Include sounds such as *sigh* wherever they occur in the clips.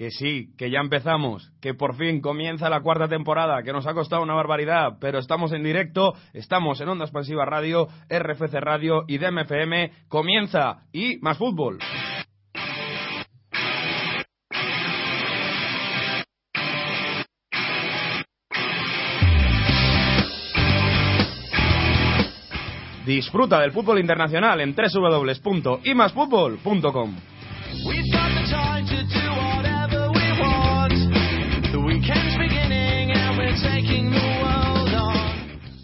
Que sí, que ya empezamos, que por fin comienza la cuarta temporada, que nos ha costado una barbaridad, pero estamos en directo, estamos en Onda Expansiva Radio, RFC Radio y DMFM. Comienza y más fútbol. Disfruta del fútbol internacional en www.imasfutbol.com.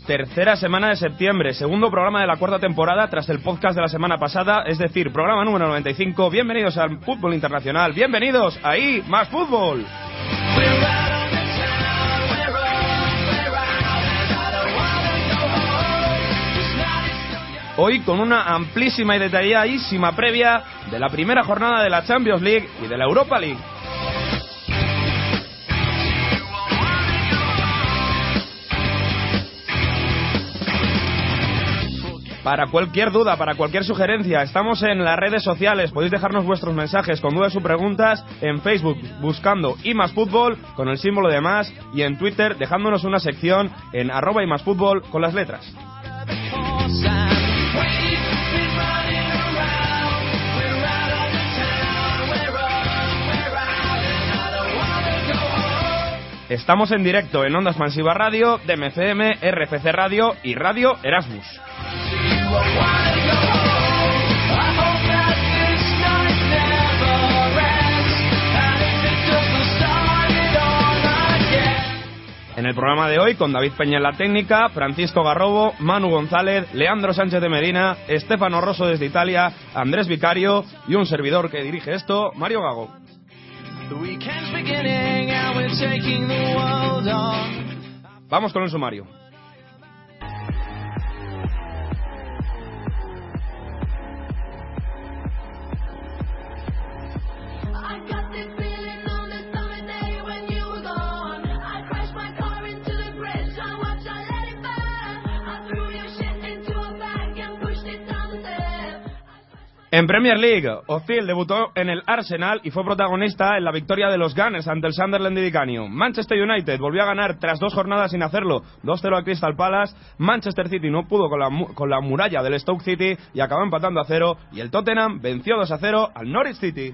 Tercera semana de septiembre, segundo programa de la cuarta temporada tras el podcast de la semana pasada, es decir, programa número 95. Bienvenidos al fútbol internacional, bienvenidos ahí, más fútbol. Hoy con una amplísima y detalladísima previa de la primera jornada de la Champions League y de la Europa League. Para cualquier duda, para cualquier sugerencia, estamos en las redes sociales. Podéis dejarnos vuestros mensajes con dudas o preguntas en Facebook buscando y más fútbol con el símbolo de más y en Twitter dejándonos una sección en arroba y más fútbol con las letras. Estamos en directo en Ondas Expansiva Radio, DMCM, RFC Radio y Radio Erasmus. En el programa de hoy, con David Peña en la técnica, Francisco Garrobo, Manu González, Leandro Sánchez de Medina, Estefano Rosso desde Italia, Andrés Vicario y un servidor que dirige esto, Mario Gago. Vamos con el sumario. En Premier League, Ozil debutó en el Arsenal y fue protagonista en la victoria de los Gunners ante el Sunderland de Canio. Manchester United volvió a ganar tras dos jornadas sin hacerlo, 2-0 a Crystal Palace. Manchester City no pudo con la, con la muralla del Stoke City y acabó empatando a cero. Y el Tottenham venció 2-0 al Norwich City.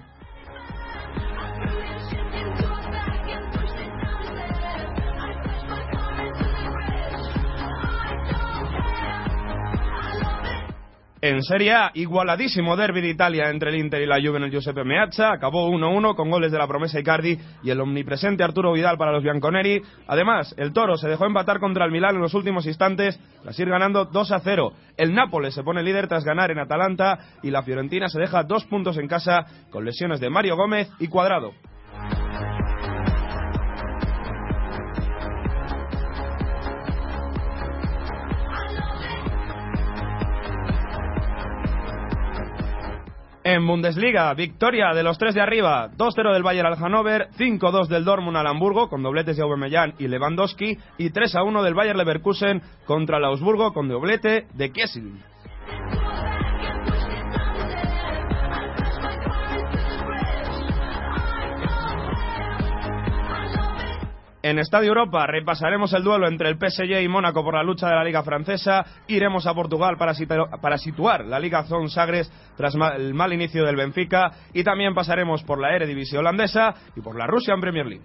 En Serie A, igualadísimo derby de Italia entre el Inter y la Juve en el Giuseppe Meazza. Acabó 1-1 con goles de la promesa Icardi y el omnipresente Arturo Vidal para los bianconeri. Además, el Toro se dejó empatar contra el Milán en los últimos instantes tras ir ganando 2-0. El Nápoles se pone líder tras ganar en Atalanta y la Fiorentina se deja dos puntos en casa con lesiones de Mario Gómez y Cuadrado. En Bundesliga, victoria de los tres de arriba, 2-0 del Bayern al Hannover, 5-2 del Dortmund al Hamburgo con dobletes de Aubameyang y Lewandowski y 3-1 del Bayern Leverkusen contra el Augsburgo con doblete de Kessel. En Estadio Europa repasaremos el duelo entre el PSG y Mónaco por la lucha de la Liga Francesa. Iremos a Portugal para, situ- para situar la Liga Zon Sagres tras el mal inicio del Benfica. Y también pasaremos por la Eredivisie holandesa y por la Russian Premier League.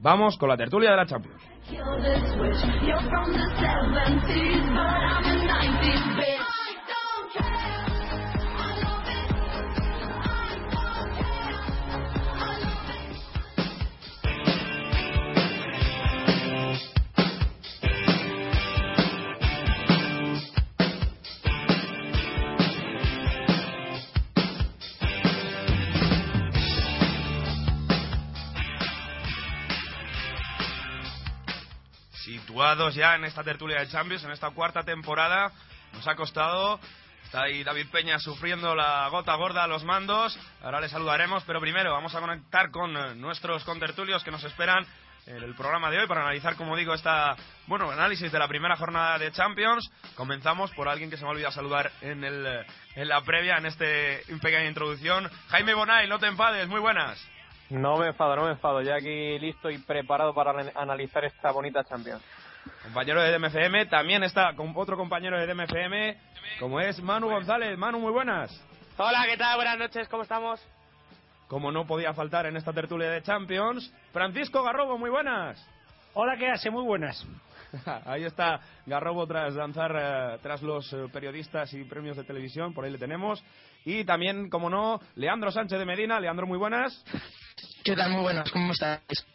Vamos con la tertulia de la Champions. Situados ya en esta tertulia de Champions, en esta cuarta temporada, nos ha costado. Está ahí David Peña sufriendo la gota gorda a los mandos. Ahora le saludaremos, pero primero vamos a conectar con eh, nuestros contertulios que nos esperan en el programa de hoy para analizar, como digo, esta, bueno, análisis de la primera jornada de Champions. Comenzamos por alguien que se me olvida saludar en, el, en la previa, en en pequeña introducción. Jaime Bonay, no te enfades, muy buenas. No me enfado, no me enfado. Ya aquí listo y preparado para ana- analizar esta bonita Champions. Compañero de DMFM, también está con otro compañero de DMFM, como es Manu González. Manu, muy buenas. Hola, ¿qué tal? Buenas noches, ¿cómo estamos? Como no podía faltar en esta tertulia de Champions, Francisco Garrobo, muy buenas. Hola, ¿qué hace? Muy buenas. *laughs* Ahí está Garrobo tras lanzar eh, tras los eh, periodistas y premios de televisión, por ahí le tenemos. Y también, como no, Leandro Sánchez de Medina. Leandro, muy buenas. ¿Qué tal? Muy buenas, ¿cómo estáis?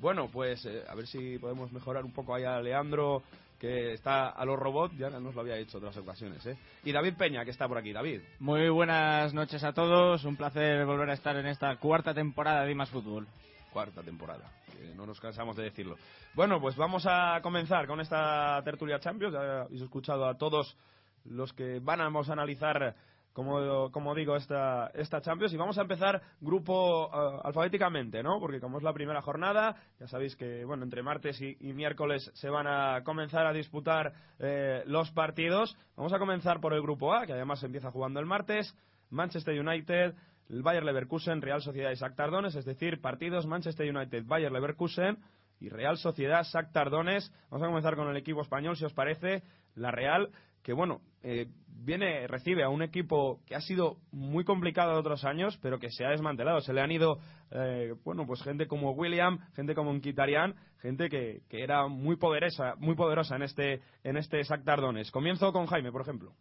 Bueno, pues eh, a ver si podemos mejorar un poco ahí a Leandro, que está a los robots, ya nos lo había hecho otras ocasiones. ¿eh? Y David Peña, que está por aquí. David. Muy buenas noches a todos, un placer volver a estar en esta cuarta temporada de Más Fútbol. cuarta temporada, que no nos cansamos de decirlo. Bueno, pues vamos a comenzar con esta tertulia Champions. Ya habéis escuchado a todos los que van a, vamos a analizar, como, como digo, esta, esta Champions. Y vamos a empezar grupo eh, alfabéticamente, ¿no? Porque como es la primera jornada, ya sabéis que, bueno, entre martes y, miércoles se van a comenzar a disputar eh, los partidos. Vamos a comenzar por el grupo A, que además empieza jugando el martes. Manchester United, el Bayer Leverkusen, Real Sociedad y Shakhtar Donetsk, es decir, partidos Manchester United, Bayer Leverkusen y Real Sociedad Shakhtar Donetsk. Vamos a comenzar con el equipo español, si os parece, la Real, que bueno, eh, viene, recibe a un equipo que ha sido muy complicado otros años, pero que se ha desmantelado. Se le han ido, eh, bueno, pues gente como William, gente como Nkitarian, gente que, que era muy poderosa, muy poderosa en este, en este Shakhtar Donetsk. Comienzo con Jaime, por ejemplo.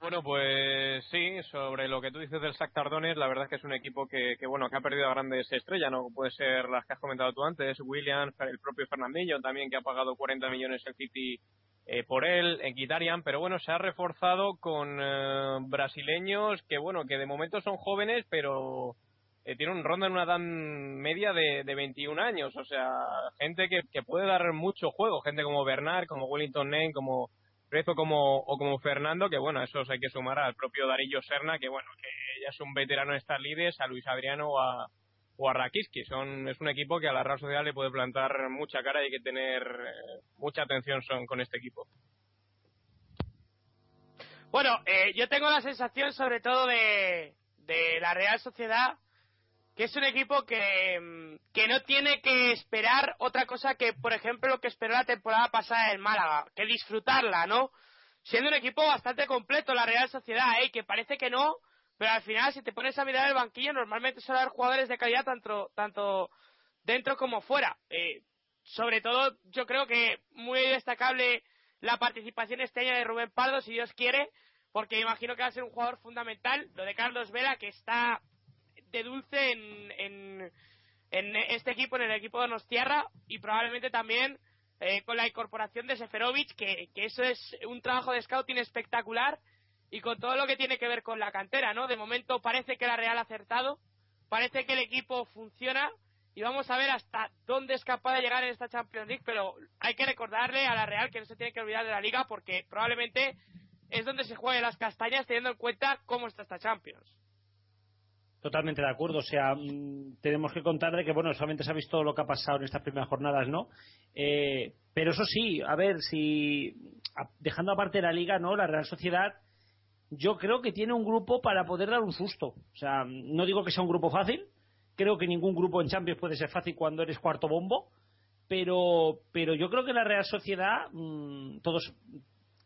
Bueno, pues sí, sobre lo que tú dices del Shakhtar Donetsk, la verdad es que es un equipo que, que, bueno, que ha perdido a grandes estrellas, no puede ser las que has comentado tú antes, William, el propio Fernandillo también que ha pagado 40 millones el City eh, por él, en Guitarian, pero bueno, se ha reforzado con eh, brasileños que bueno, que de momento son jóvenes, pero eh, tienen un ronda en una edad media de, de 21 años, o sea, gente que, que puede dar mucho juego, gente como Bernard, como Wellington Name, como Rezo como, o como Fernando, que bueno, esos hay que sumar al propio Darillo Serna, que bueno, que ya es un veterano en estas lides, a Luis Adriano o a, o a. Son, es un equipo que a la Real Sociedad le puede plantar mucha cara y hay que tener eh, mucha atención con este equipo. Bueno, eh, yo tengo la sensación sobre todo de, de la Real Sociedad que es un equipo que, mm, que no tiene que esperar otra cosa que, por ejemplo, lo que esperó la temporada pasada en Málaga, que disfrutarla, ¿no? Siendo un equipo bastante completo la Real Sociedad, ¿eh? que parece que no, pero al final si te pones a mirar el banquillo normalmente suele haber jugadores de calidad tanto, tanto dentro como fuera. Eh, sobre todo yo creo que muy destacable la participación este año de Rubén Pardo, si Dios quiere, porque imagino que va a ser un jugador fundamental. Lo de Carlos Vela, que está de dulce en, en, en este equipo, en el equipo de Nostierra, y probablemente también eh, con la incorporación de Seferovic, que, que eso es un trabajo de scouting espectacular, y con todo lo que tiene que ver con la cantera, ¿no? De momento parece que la Real ha acertado, parece que el equipo funciona, y vamos a ver hasta dónde es capaz de llegar en esta Champions League, pero hay que recordarle a la Real que no se tiene que olvidar de la Liga, porque probablemente es donde se jueguen las castañas teniendo en cuenta cómo está esta Champions. Totalmente de acuerdo. O sea, mm, tenemos que contar de que, bueno, solamente se ha visto lo que ha pasado en estas primeras jornadas, ¿no? Eh, pero eso sí, a ver, si. dejando aparte la liga, ¿no? La Real Sociedad, yo creo que tiene un grupo para poder dar un susto. O sea, no digo que sea un grupo fácil. Creo que ningún grupo en Champions puede ser fácil cuando eres cuarto bombo. Pero, pero yo creo que la Real Sociedad, mm, todos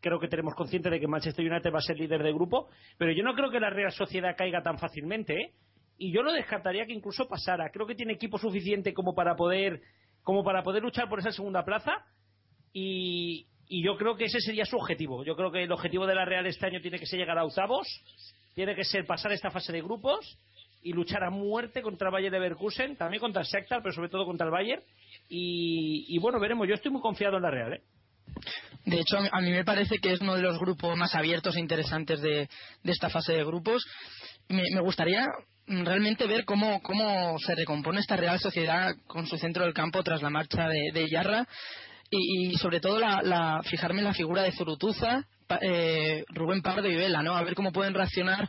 creo que tenemos consciente de que Manchester United va a ser líder de grupo, pero yo no creo que la Real Sociedad caiga tan fácilmente, ¿eh? Y yo no descartaría que incluso pasara. Creo que tiene equipo suficiente como para poder, como para poder luchar por esa segunda plaza. Y, y yo creo que ese sería su objetivo. Yo creo que el objetivo de la Real este año tiene que ser llegar a octavos, tiene que ser pasar esta fase de grupos y luchar a muerte contra el Bayern Leverkusen, también contra el Shakhtar, pero sobre todo contra el Bayern. Y, bueno, veremos. Yo estoy muy confiado en la Real, ¿eh? De hecho, a mí- me parece que es uno de los grupos más abiertos e interesantes de, de esta fase de grupos. Me, gustaría realmente ver cómo, cómo se recompone esta Real Sociedad con su centro del campo tras la marcha de, de Yarra y, sobre todo la, la- fijarme en la figura de Zurutuza, eh, Rubén Pardo y Vela, ¿no? A ver cómo pueden reaccionar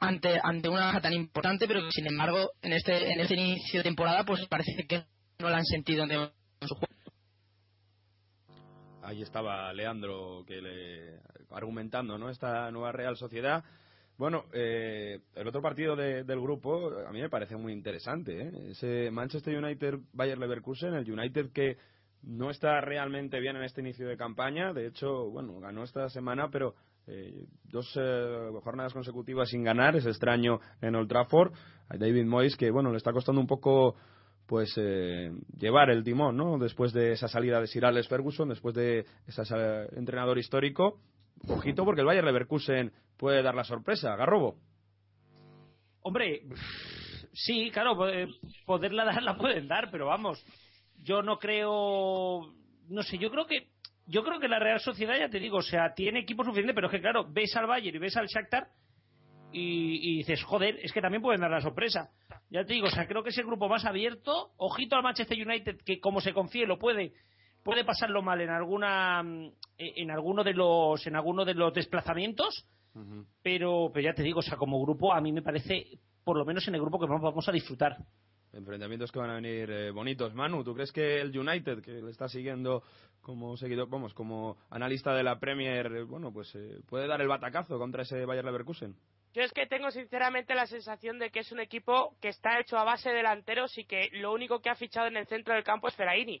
ante, ante una baja tan importante, pero sin embargo en este, en este inicio de temporada pues parece que no la han sentido en su juego. Ahí estaba Leandro que le, argumentando ¿no? esta nueva Real Sociedad. Bueno, eh, el otro partido de- del grupo a mí me parece muy interesante. ¿eh? Ese Manchester United-Bayer Leverkusen, el United que no está realmente bien en este inicio de campaña. De hecho, bueno, ganó esta semana, pero eh, dos eh, jornadas consecutivas sin ganar. Es extraño en Old Trafford. A David Moyes que, bueno, le está costando un poco pues eh, llevar el timón, ¿no? Después de esa salida de Sir Alex Ferguson, después de ese entrenador histórico. Ojito porque el Bayer Leverkusen puede dar la sorpresa. Garrobo. Hombre, sí, claro, eh, poderla dar la pueden dar, pero vamos, yo no creo, no sé, yo creo que yo creo que la Real Sociedad, ya te digo, o sea, tiene equipo suficiente, pero es que claro, ves al Bayern y ves al Shakhtar y, y dices, joder, es que también pueden dar la sorpresa. Ya te digo, o sea, creo que es el grupo más abierto. Ojito al Manchester United, que como se confíe lo puede puede pasarlo mal en alguna mm, en alguno de los en alguno de los desplazamientos pero, pero ya te digo, o sea, como grupo, a mí me parece, por lo menos en el grupo que vamos, vamos a disfrutar. Enfrentamientos que van a venir eh, bonitos. Manu, ¿tú crees que el United, que le está siguiendo como seguidor, vamos, como analista de la Premier, eh, bueno, pues eh, puede dar el batacazo contra ese Bayer Leverkusen? Yo es que tengo sinceramente la sensación de que es un equipo que está hecho a base de delanteros y que lo único que ha fichado en el centro del campo es Fellaini.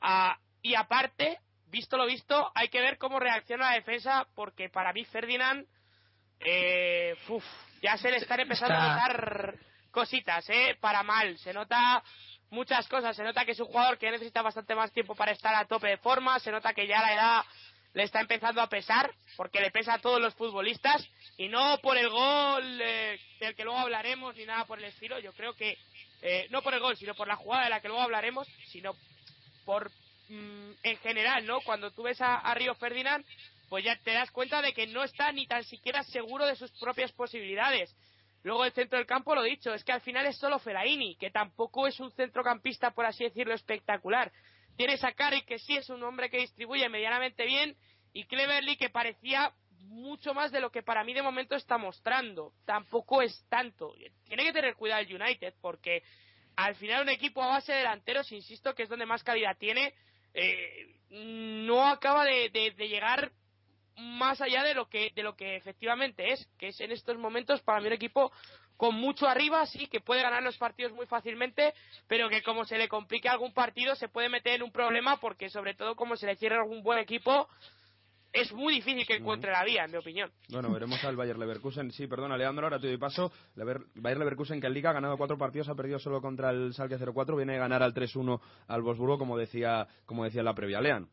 Ah, y aparte, visto lo visto, hay que ver cómo reacciona la defensa porque para mí Ferdinand eh, uf, ya se le están empezando a notar cositas, ¿eh? Para mal. Se nota muchas cosas. Se nota que es un jugador que necesita bastante más tiempo para estar a tope de forma. Se nota que ya la edad le está empezando a pesar, porque le pesa a todos los futbolistas. Y no por el gol eh, del que luego hablaremos ni nada por el estilo. Yo creo que, eh, no por el gol, sino por la jugada de la que luego hablaremos, sino por mm, en general, ¿no? Cuando tú ves a, a Río Ferdinand, pues ya te das cuenta de que no está ni tan siquiera seguro de sus propias posibilidades. Luego el centro del campo, lo dicho, es que al final es solo Fellaini, que tampoco es un centrocampista, por así decirlo, espectacular. Tienes a que sí es un hombre que distribuye medianamente bien, y Cleverly, que parecía mucho más de lo que para mí de momento está mostrando. Tampoco es tanto. Tiene que tener cuidado el United, porque al final un equipo a base de delanteros, insisto, que es donde más calidad tiene, eh, no acaba de llegar más allá de lo que de lo que efectivamente es, que es en estos momentos para mí un equipo con mucho arriba, sí, que puede ganar los partidos muy fácilmente, pero que como se le complique algún partido se puede meter en un problema porque sobre todo como se le cierra algún buen equipo es muy difícil que encuentre la vía, en mi opinión. Bueno, veremos al Bayer Leverkusen. Sí, perdona, Leandro, ahora te doy paso. Lever- Bayer Leverkusen que en Liga ha ganado cuatro partidos, ha perdido solo contra el Schalke 04, viene a ganar al 3-1 al Wolfsburgo, como decía, como decía la previa. Lean.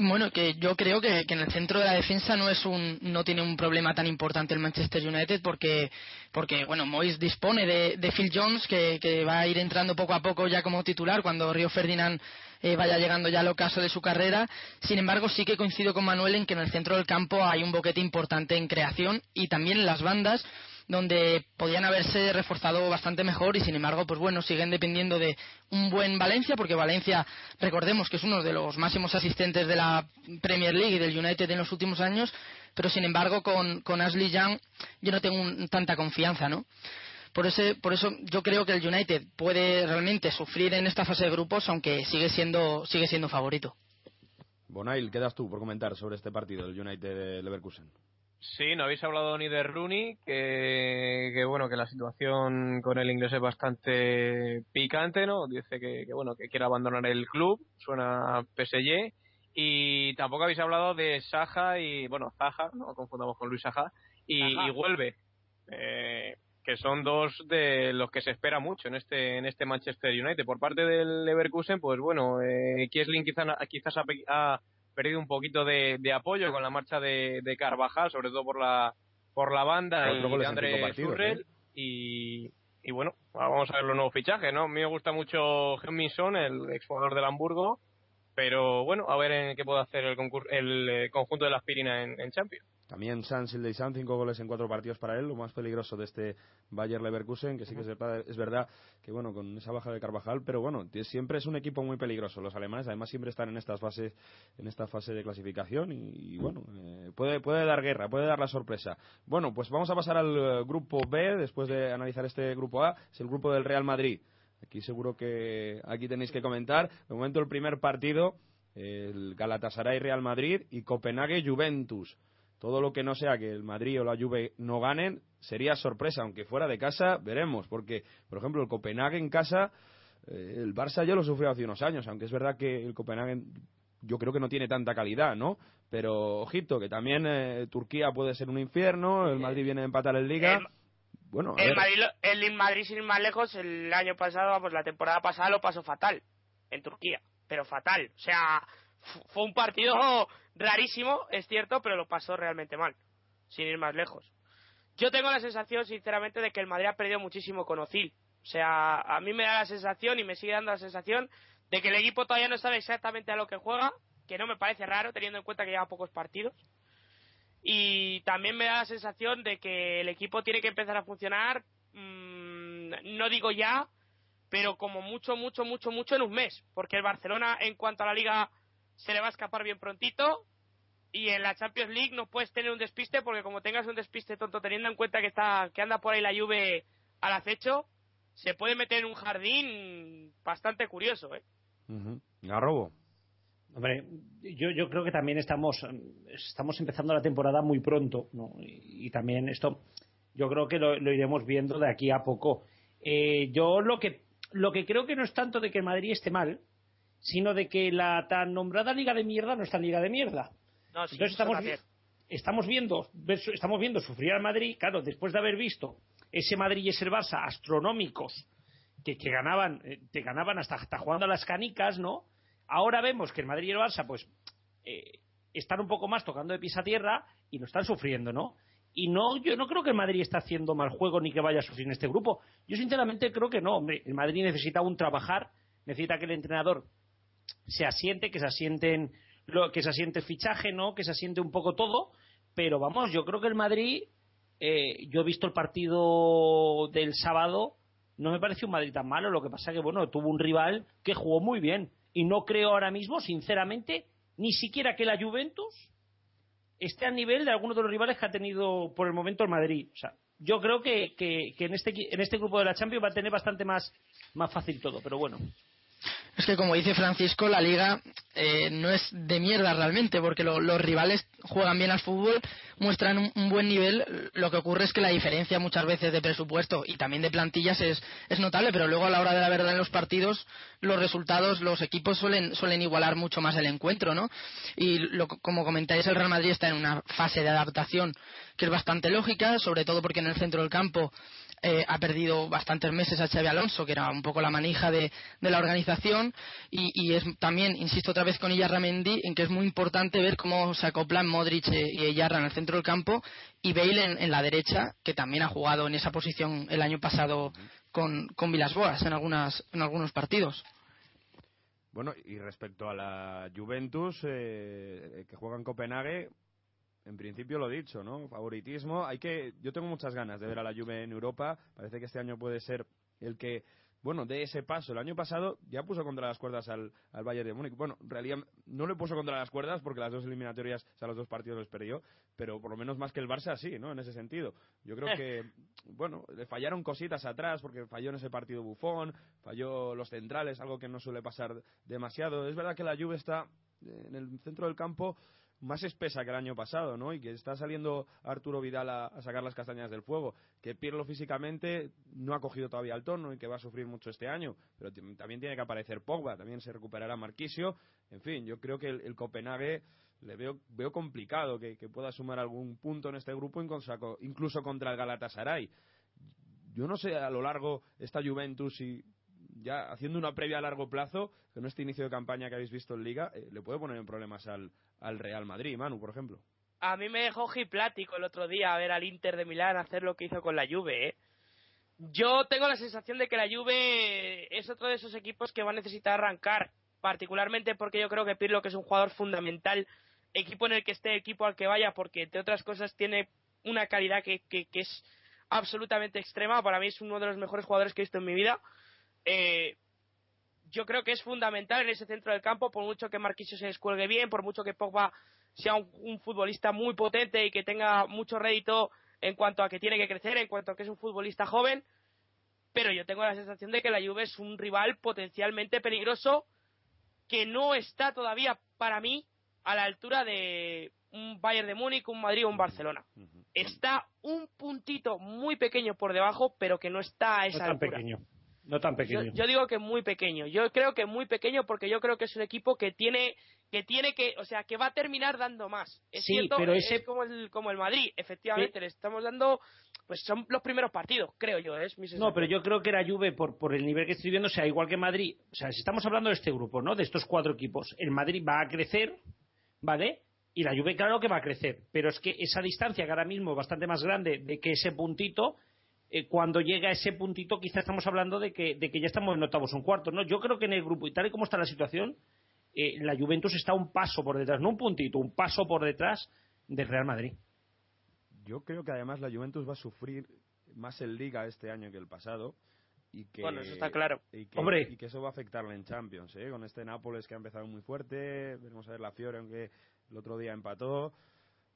Bueno, que yo creo que, que en el centro de la defensa no es un no tiene un problema tan importante el Manchester United porque porque bueno Moyes dispone de, de Phil Jones que, que va a ir entrando poco a poco ya como titular cuando Río Ferdinand eh, vaya llegando ya al ocaso de su carrera. Sin embargo, sí que coincido con Manuel en que en el centro del campo hay un boquete importante en creación y también en las bandas donde podían haberse reforzado bastante mejor y sin embargo pues bueno siguen dependiendo de un buen Valencia porque Valencia recordemos que es uno de los máximos asistentes de la Premier League y del United en los últimos años pero sin embargo con, Ashley Young yo no tengo un- tanta confianza ¿no? por, ese, por eso yo creo que el United puede realmente sufrir en esta fase de grupos aunque sigue siendo sigue siendo favorito Bonail, quedas tú por comentar sobre este partido del United de Leverkusen. Sí, no habéis hablado ni de Rooney, que, que bueno, que la situación con el inglés es bastante picante, ¿no? Dice que, que bueno, que quiere abandonar el club, suena PSG, y tampoco habéis hablado de Saja y, bueno, Zaha, no confundamos con Luis Saja, y, y Huelve, eh, que son dos de los que se espera mucho en este en este Manchester United. Por parte del Leverkusen, pues bueno, eh, Kiesling quizá, quizás ha, ha perdido un poquito de, de apoyo con la marcha de, de Carvajal, sobre todo por la por la banda y de en André cinco partidos, Zurrel ¿eh? y, y bueno, vamos a ver los nuevos fichajes, ¿no? A mí me gusta mucho Hemminson, el exjugador del Hamburgo, pero bueno, a ver en qué puede hacer el, el eh, conjunto de la aspirina en, en Champions. También San Sildeizan, cinco goles en cuatro partidos para él, lo más peligroso de este Bayer Leverkusen, que sí que es verdad, es verdad que bueno, con esa baja de Carvajal, pero bueno, siempre es un equipo muy peligroso. Los alemanes además siempre están en estas fases, en esta fase de clasificación y, y, bueno, eh, puede, puede dar guerra, puede dar la sorpresa. Bueno, pues vamos a pasar al eh, grupo B, después de analizar este grupo A, es el grupo del Real Madrid. Aquí seguro que aquí tenéis que comentar. De momento el primer partido, el Galatasaray Real Madrid y Copenhague Juventus. Todo lo que no sea que el Madrid o la Juve no ganen sería sorpresa, aunque fuera de casa veremos, porque por ejemplo el Copenhague en casa, eh, el Barça ya lo sufrió hace unos años, aunque es verdad que el Copenhague yo creo que no tiene tanta calidad, ¿no? Pero ojito, que también eh, Turquía puede ser un infierno, el Madrid viene a empatar en Liga. El- bueno, a El ver. Madrid, el Madrid, sin ir más lejos, el año pasado, vamos, la temporada pasada lo pasó fatal en Turquía, pero fatal. O sea, fu- fue un partido rarísimo, es cierto, pero lo pasó realmente mal, sin ir más lejos. Yo tengo la sensación, sinceramente, de que el Madrid ha perdido muchísimo con Ozil. O sea, a mí me da la sensación y me sigue dando la sensación de que el equipo todavía no sabe exactamente a lo que juega, que no me parece raro teniendo en cuenta que lleva pocos partidos. Y también me da la sensación de que el equipo tiene que empezar a funcionar, mm, no digo ya, pero como mucho, mucho, mucho, mucho en un mes. Porque el Barcelona, en cuanto a la liga, se le va a escapar bien prontito. Y en la Champions League no puedes tener un despiste, porque como tengas un despiste tonto, teniendo en cuenta que, está, que anda por ahí la Juve al acecho, se puede meter en un jardín bastante curioso, ¿eh? Ujú. Garrobo. Hombre, yo, yo creo que también estamos, estamos empezando la temporada muy pronto, ¿no? Y, y también esto, yo creo que lo, lo iremos viendo de aquí a poco. Eh, yo lo que, lo que creo que no es tanto de que el Madrid esté mal, sino de que la tan nombrada Liga de Mierda no está en Liga de Mierda. No, sí, Entonces estamos, vi- estamos viendo estamos viendo sufrir al Madrid, claro, después de haber visto ese Madrid y ese Barça astronómicos que, que ganaban, eh, te ganaban hasta, hasta jugando a las canicas, ¿no? Ahora vemos que el Madrid y el Barça, pues, eh, están un poco más tocando de pies a tierra y lo están sufriendo, ¿no? Y no, yo no creo que el Madrid está haciendo mal juego ni que vaya a sufrir en este grupo. Yo sinceramente creo que no, hombre. El Madrid necesita un trabajar, necesita que el entrenador se asiente, que se asienten que se asiente el fichaje, ¿no? Que se asiente un poco todo, pero vamos, yo creo que el Madrid, eh, yo he visto el partido del sábado, no me pareció un Madrid tan malo, lo que pasa que bueno, tuvo un rival que jugó muy bien y no creo ahora mismo, sinceramente, ni siquiera que la Juventus esté a nivel de algunos de los rivales que ha tenido por el momento el Madrid. O sea, yo creo que, que, que en, este, en este grupo de la Champions va a tener bastante más, más fácil todo, pero bueno. Que como dice Francisco, la liga eh, no es de mierda realmente, porque lo- los rivales juegan bien al fútbol, muestran un, un buen nivel. Lo que ocurre es que la diferencia muchas veces de presupuesto y también de plantillas es, es notable, pero luego a la hora de la verdad en los partidos, los resultados, los equipos suelen, suelen igualar mucho más el encuentro, ¿no? Y lo- como comentáis, el Real Madrid está en una fase de adaptación que es bastante lógica, sobre todo porque en el centro del campo eh, ha perdido bastantes meses a Xavi Alonso, que era un poco la manija de, la organización, y, y es también, insisto otra vez con Iyarramendi, en que es muy importante ver cómo se acoplan Modric eh, y Iyarra en el centro del campo, y Bale en, la derecha, que también ha jugado en esa posición el año pasado con, con Vilas Boas en, algunas, en algunos partidos. Bueno, y respecto a la Juventus, eh, que juega en Copenhague, en principio lo dicho, ¿no? Favoritismo. Hay que, yo tengo muchas ganas de ver a la Juve en Europa. Parece que este año puede ser el que, bueno, dé ese paso. El año pasado ya puso contra las cuerdas al, al Bayern de Múnich. Bueno, en realidad no le puso contra las cuerdas porque las dos eliminatorias, o sea, los dos partidos los perdió, pero por lo menos más que el Barça sí, ¿no? En ese sentido. Yo creo que, *laughs* bueno, le fallaron cositas atrás porque falló en ese partido Bufón, falló los centrales, algo que no suele pasar demasiado. Es verdad que la Juve está en el centro del campo más espesa que el año pasado, ¿no? Y que está saliendo Arturo Vidal a, sacar las castañas del fuego. Que Pirlo físicamente no ha cogido todavía el tono y que va a sufrir mucho este año. Pero también tiene que aparecer Pogba, también se recuperará Marquisio. En fin, yo creo que el, el Copenhague le veo, veo complicado que, pueda sumar algún punto en este grupo, incluso, co- incluso contra el Galatasaray. Yo no sé a lo largo esta Juventus y ya haciendo una previa a largo plazo, con este inicio de campaña que habéis visto en Liga, eh, le puede poner en problemas al, al Real Madrid, Manu, por ejemplo. A mí me dejó hiplático el otro día a ver al Inter de Milán hacer lo que hizo con la Juve, ¿eh? Yo tengo la sensación de que la Juve es otro de esos equipos que va a necesitar arrancar, particularmente porque yo creo que Pirlo que es un jugador fundamental, equipo en el que esté, equipo al que vaya, porque entre otras cosas tiene una calidad que, que, que es absolutamente extrema, para mí es uno de los mejores jugadores que he visto en mi vida. Eh, yo creo que es fundamental en ese centro del campo, por mucho que Marquisio se descuelgue bien, por mucho que Pogba sea un, un futbolista muy potente y que tenga mucho rédito en cuanto a que tiene que crecer, en cuanto a que es un futbolista joven. pero yo tengo la sensación de que la Juve es un rival potencialmente peligroso que no está todavía para mí a la altura de un Bayern de Múnich, un Madrid o un Barcelona. Está un puntito muy pequeño por debajo, pero que no está a No esa tan altura. pequeño. No tan pequeño. yo digo que muy pequeño. Yo creo que muy pequeño porque yo creo que es un equipo que tiene que tiene que, o sea, que va a terminar dando más. Es Sí, cierto, pero es ese- como el como el Madrid, efectivamente, le estamos dando pues son los primeros partidos, creo yo, es mi No, pero yo creo que la Juve, por, por el nivel que estoy viendo, o sea, igual que Madrid, o sea, si estamos hablando de este grupo, ¿no? De estos cuatro equipos, el Madrid va a crecer, ¿vale? Y la Juve, claro que va a crecer, pero es que esa distancia que ahora mismo es bastante más grande de que ese puntito, eh, cuando llega a ese puntito, quizá estamos hablando de que, de que ya estamos en octavos, un cuarto, ¿no? Yo creo que en el grupo, y tal y como está la situación, eh, la Juventus está un paso por detrás, no un puntito, un paso por detrás del Real Madrid. Yo creo que además la Juventus va a sufrir más en Liga este año que el pasado. Y que, Bueno, eso está claro. Y que, Hombre. y que eso va a afectarle en Champions, ¿eh? Con este Nápoles que ha empezado muy fuerte. Veremos a ver la Fiore, aunque el otro día empató.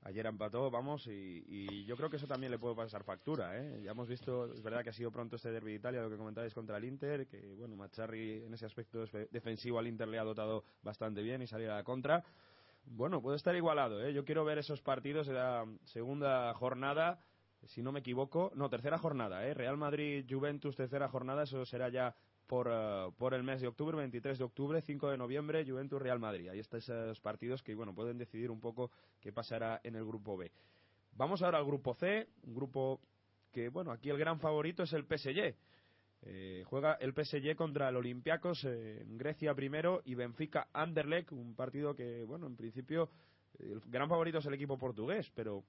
Ayer empató, vamos, y, yo creo que eso también le puede pasar factura, ¿eh? Ya hemos visto, es verdad que ha sido pronto este derbi de Italia, lo que comentabais contra el Inter, que, bueno, Macharri en ese aspecto defe- defensivo al Inter le ha dotado bastante bien y salir a la contra. Bueno, puede estar igualado, ¿eh? Yo quiero ver esos partidos de la segunda jornada, si no me equivoco. No, tercera jornada, ¿eh? Real Madrid-Juventus, tercera jornada, eso será ya por, eh, por el mes de octubre, 23 de octubre, 5 de noviembre, Juventus-Real Madrid. Ahí están esos partidos que, bueno, pueden decidir un poco qué pasará en el grupo B. Vamos ahora al grupo C, un grupo que, bueno, aquí el gran favorito es el PSG. Eh, juega el PSG contra el Olympiacos eh, en Grecia primero y Benfica Anderlecht, un partido que, bueno, en principio el gran favorito es el equipo portugués, pero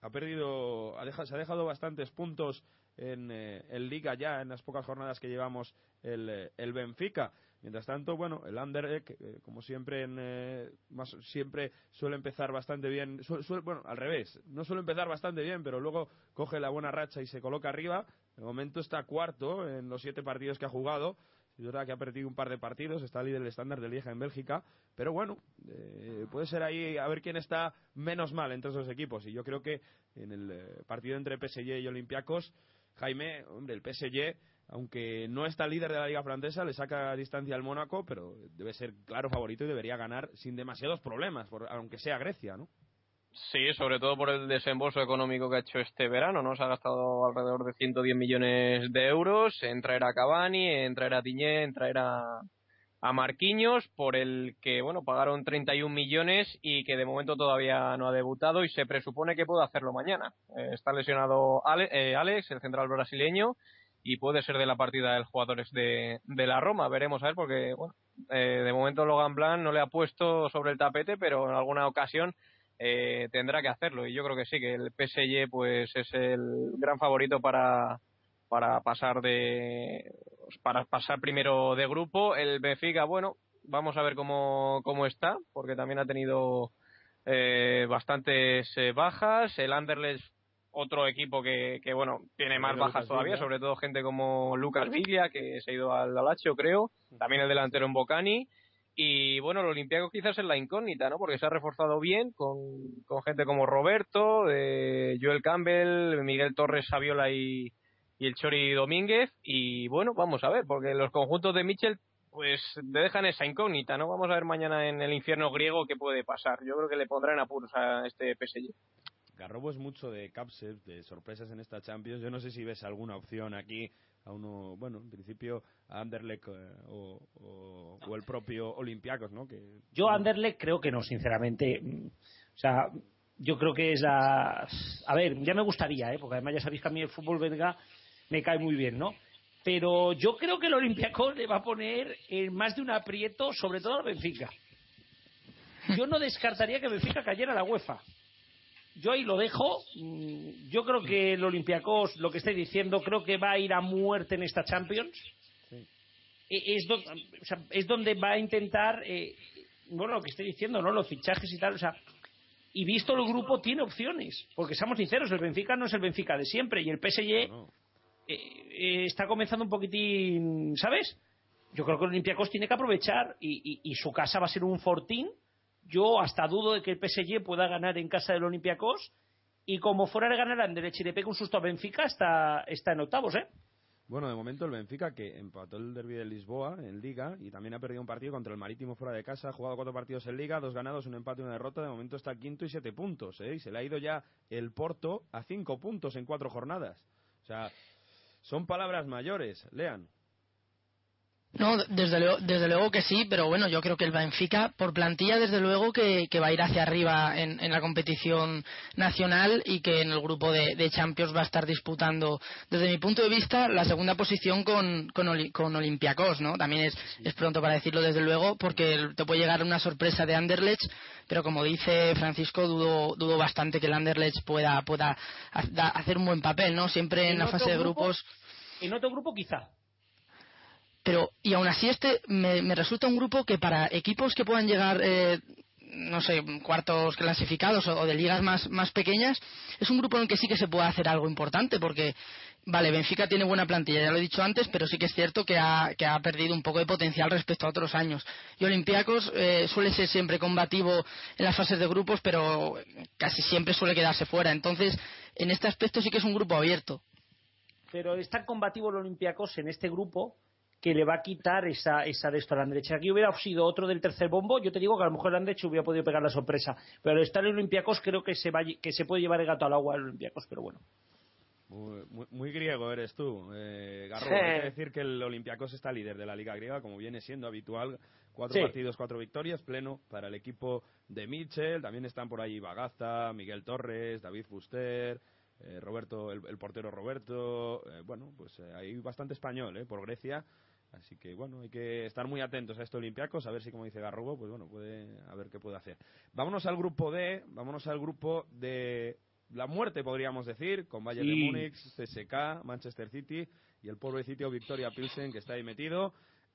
ha perdido, ha deja- se ha dejado bastantes puntos en, eh, Liga ya en las pocas jornadas que llevamos el, eh, el Benfica. Mientras tanto, bueno, el Anderlecht, eh, como siempre, en, eh, más, siempre suele empezar bastante bien. Suele- suele- bueno, al revés, no suele empezar bastante bien, pero luego coge la buena racha y se coloca arriba. De momento está cuarto en los siete partidos que ha jugado. Es verdad que ha perdido un par de partidos, está líder del estándar de Lieja en Bélgica, pero bueno, eh, puede ser ahí a ver quién está menos mal entre esos equipos. Y yo creo que en el eh, partido entre PSG y Olympiacos, Jaime, hombre, el PSG, aunque no está líder de la Liga Francesa, le saca distancia al Mónaco, pero debe ser claro favorito y debería ganar sin demasiados problemas, por- aunque sea Grecia, ¿no? Sí, sobre todo por el desembolso económico que ha hecho este verano, ¿no? Se ha gastado alrededor de 110 millones de euros en traer a Cavani, en traer a Tiñé, en traer a, a Marquinhos, por el que, bueno, pagaron 31 millones y que de momento todavía no ha debutado y se presupone que puede hacerlo mañana. Eh, está lesionado Ale- eh, Alex, el central brasileño, y puede ser de la partida de los jugadores de, de la Roma. Veremos a ver, porque, bueno, eh, de momento Logan Blanc no le ha puesto sobre el tapete, pero en alguna ocasión eh, tendrá que hacerlo. Y yo creo que sí que el PSG pues es el gran favorito para para pasar de para pasar primero de grupo. El Benfica bueno vamos a ver cómo cómo está porque también ha tenido eh, bastantes eh, bajas. El Anderlecht otro equipo que, que bueno tiene más Lucas bajas todavía Villa. sobre todo gente como Lucas Villa que se ha ido al Lazio creo. También el delantero en Bocani y bueno, el Olympiacos quizás es la incógnita, ¿no? Porque se ha reforzado bien con, con gente como Roberto, eh, Joel Campbell, Miguel Torres, Saviola y, y el Chori Domínguez. Y bueno, vamos a ver, porque los conjuntos de Mitchell pues te dejan esa incógnita, ¿no? Vamos a ver mañana en el infierno griego qué puede pasar. Yo creo que le pondrán apuros a este PSG. Garrobo es mucho de capses, de sorpresas en esta Champions. Yo no sé si ves alguna opción aquí a uno, bueno, en principio a Anderlecht eh, o, o- o el propio Olympiacos, ¿no? Que, Yo Anderlecht creo que no, sinceramente. O sea, yo creo que es la... A ver, ya me gustaría, ¿eh? porque además ya sabéis que a mí el fútbol belga me cae muy bien, ¿no? Pero yo creo que el Olympiacos le va a poner en más de un aprieto, sobre todo al Benfica. Yo no descartaría que Benfica cayera a la UEFA. Yo ahí lo dejo. Mm, Yo creo que el Olympiacos, lo que estoy diciendo, creo que va a ir a muerte en esta Champions. E- Es, do- o sea, es donde va a intentar, eh, bueno, lo que estoy diciendo, ¿no? Los fichajes y tal, o sea, y visto el grupo tiene opciones, porque seamos sinceros, el Benfica no es el Benfica de siempre y el PSG no. eh, eh, está comenzando un poquitín, ¿sabes? Yo creo que el Olympiacos tiene que aprovechar y, y- y su casa va a ser un fortín. Yo hasta dudo de que el PSG pueda ganar en casa del Olympiacos y como fuera de ganar Anderlecht y le pegue un susto a Benfica, está, está en octavos, ¿eh? Bueno, de momento el Benfica que empató el derby de Lisboa en Liga y también ha perdido un partido contra el Marítimo fuera de casa. Ha jugado cuatro partidos en Liga, dos ganados, un empate y una derrota. De momento está quinto y siete puntos. ¿eh? Y se le ha ido ya el Porto a cinco puntos en cuatro jornadas. O sea, son palabras mayores. Lean. No, desde luego, desde luego que sí, pero bueno, yo creo que el Benfica, por plantilla, desde luego que, que va a ir hacia arriba en, en la competición nacional y que en el grupo de, de Champions va a estar disputando, desde mi punto de vista, la segunda posición con, con, con Olympiacos, ¿no? También es, es pronto para decirlo, desde luego, porque te puede llegar una sorpresa de Anderlecht, pero como dice Francisco, dudo, dudo bastante que el Anderlecht pueda, pueda ha- da- hacer un buen papel, ¿no? Siempre en la fase de grupo- grupos. En otro grupo quizá. Pero, y aún así, este me, resulta un grupo que para equipos que puedan llegar, eh, no sé, cuartos clasificados o, o de ligas más, más pequeñas, es un grupo en el que sí que se puede hacer algo importante, porque, vale, Benfica tiene buena plantilla, ya lo he dicho antes, pero sí que es cierto que ha, que ha perdido un poco de potencial respecto a otros años. Y Olympiacos eh, suele ser siempre combativo en las fases de grupos, pero casi siempre suele quedarse fuera. Entonces, en este aspecto sí que es un grupo abierto. pero es tan combativo el Olympiacos en este grupo que le va a quitar esa, esa de esto al Andrech. Aquí hubiera sido otro del tercer bombo, yo te digo que a lo mejor el Andrech hubiera podido pegar la sorpresa, pero al estar en Olympiacos creo que se, va, que se puede llevar el gato al agua el Olympiacos, pero bueno. Muy, muy- muy griego eres tú, eh, Garro. Sí. Hay que decir que el Olympiacos está líder de la Liga Griega, como viene siendo habitual. Cuatro Sí. partidos, cuatro victorias, pleno para el equipo de Mitchell. También están por ahí Bagaza, Miguel Torres, David Fuster, eh, Roberto, el, el portero Roberto. eh, bueno, pues eh, hay bastante español eh, por Grecia. Así que bueno, hay que estar muy atentos a este Olympiacos, a ver si, como dice Garrobo, pues bueno, puede, a ver qué puede hacer. Vámonos al grupo D, vámonos al grupo de la muerte, podríamos decir, con Bayern de. Múnich, CSK, Manchester City y el pobre sitio Victoria Pilsen, que está ahí metido.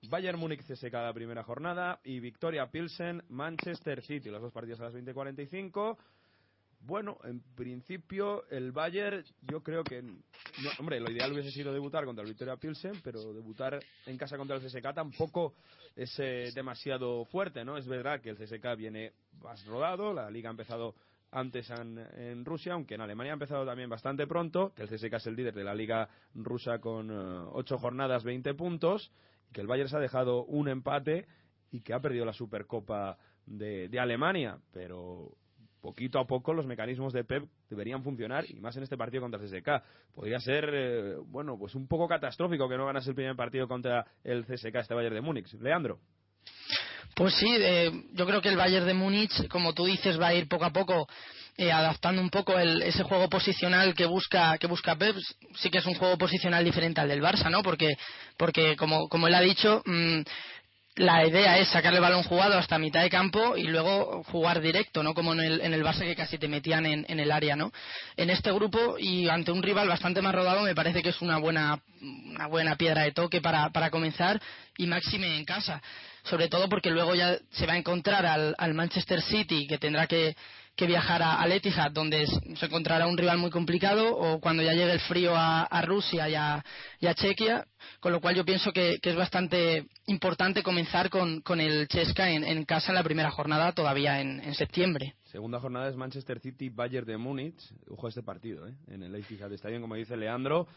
Bayern Múnich CSK la primera jornada y Victoria Pilsen Manchester City, los dos partidos a las 20:45. Bueno, en principio el Bayern yo creo que no, hombre, lo ideal hubiese sido debutar contra el Victoria Pilsen, pero debutar en casa contra el CSK tampoco es eh, demasiado fuerte, ¿no? Es verdad que el CSK viene más rodado, la liga ha empezado antes en, Rusia, aunque en Alemania ha empezado también bastante pronto, que el CSK es el líder de la liga rusa con eh, ocho jornadas, 20 puntos, y que el Bayern se ha dejado un empate y que ha perdido la Supercopa de, de Alemania, pero poquito a poco los mecanismos de Pep deberían funcionar y más en este partido contra el CSK. Podría ser, eh, bueno, pues un poco catastrófico que no ganas el primer partido contra el CSK, este Bayern de Múnich. Leandro. Pues sí, eh, yo creo que el Bayern de Múnich, como tú dices, va a ir poco a poco eh, adaptando un poco el- ese juego posicional que busca que busca Pep. Sí que es un juego posicional diferente al del Barça, ¿no? Porque porque como como él ha dicho, mm, la idea es sacar el balón jugado hasta mitad de campo y luego jugar directo, no como en el, en el Barça que casi te metían en, en el área, ¿no? En este grupo y ante un rival bastante más rodado me parece que es una buena una buena piedra de toque para, para comenzar y máxime en casa, sobre todo porque luego ya se va a encontrar al, al Manchester City que tendrá que, que viajar a, al Etihad donde se encontrará un rival muy complicado o cuando ya llegue el frío a, Rusia y a, Chequia, con lo cual yo pienso que, es bastante importante comenzar con, el Chesca en, casa en la primera jornada todavía en, septiembre. Segunda jornada es Manchester City, Bayern de Múnich. Ojo este partido, ¿eh? En el Etihad Stadium, como dice Leandro.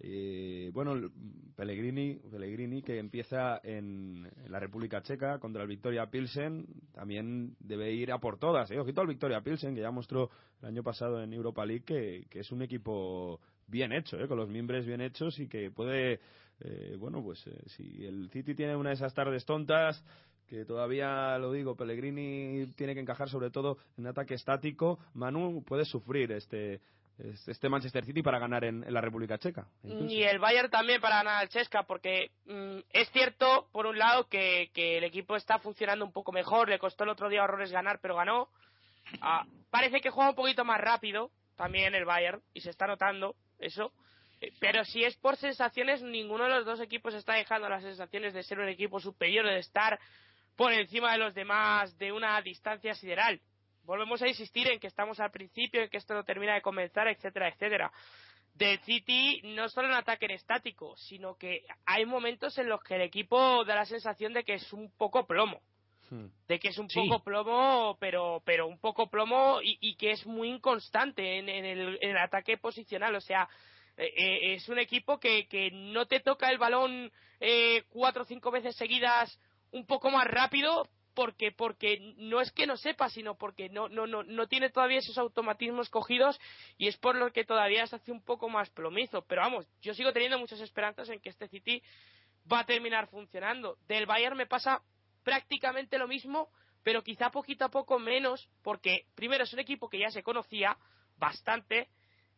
Eh, bueno, el- Pellegrini, Pellegrini que empieza en, en la República Checa contra el Victoria Pilsen, también debe ir a por todas. ¿eh? Ojito al Victoria Pilsen, que ya mostró el año pasado en Europa League que, que es un equipo bien hecho, ¿eh? con los miembros bien hechos y que puede, eh, bueno, pues eh, si el City tiene una de esas tardes tontas, que todavía lo digo, Pellegrini tiene que encajar sobre todo en ataque estático, Manu puede sufrir este este Manchester City para ganar en, la República Checa. Y el Bayern también para ganar al Chesca, porque mm, es cierto, por un lado, que, que el equipo está funcionando un poco mejor, le costó el otro día horrores ganar, pero ganó. Ah, parece que juega un poquito más rápido, también el Bayern, y se está notando eso. Eh, Pero si es por sensaciones, ninguno de los dos equipos está dejando las sensaciones de ser un equipo superior, de estar por encima de los demás de una distancia sideral. Volvemos a insistir en que estamos al principio, en que esto no termina de comenzar, etcétera, etcétera. Del City no solo en ataque en estático, sino que hay momentos en los que el equipo da la sensación de que es un poco plomo Hmm. de que es un Sí. poco plomo, pero pero un poco plomo y, y que es muy inconstante en, en el, en el ataque posicional. O sea, Eh, eh, es un equipo que, que no te toca el balón eh, cuatro o cinco veces seguidas un poco más rápido porque porque no es que no sepa sino porque no no no no tiene todavía esos automatismos cogidos y es por lo que todavía se hace un poco más plomizo. Pero vamos yo sigo teniendo muchas esperanzas en que este City va a terminar funcionando. Del Bayern me pasa prácticamente lo mismo pero quizá poquito a poco menos porque primero es un equipo que ya se conocía bastante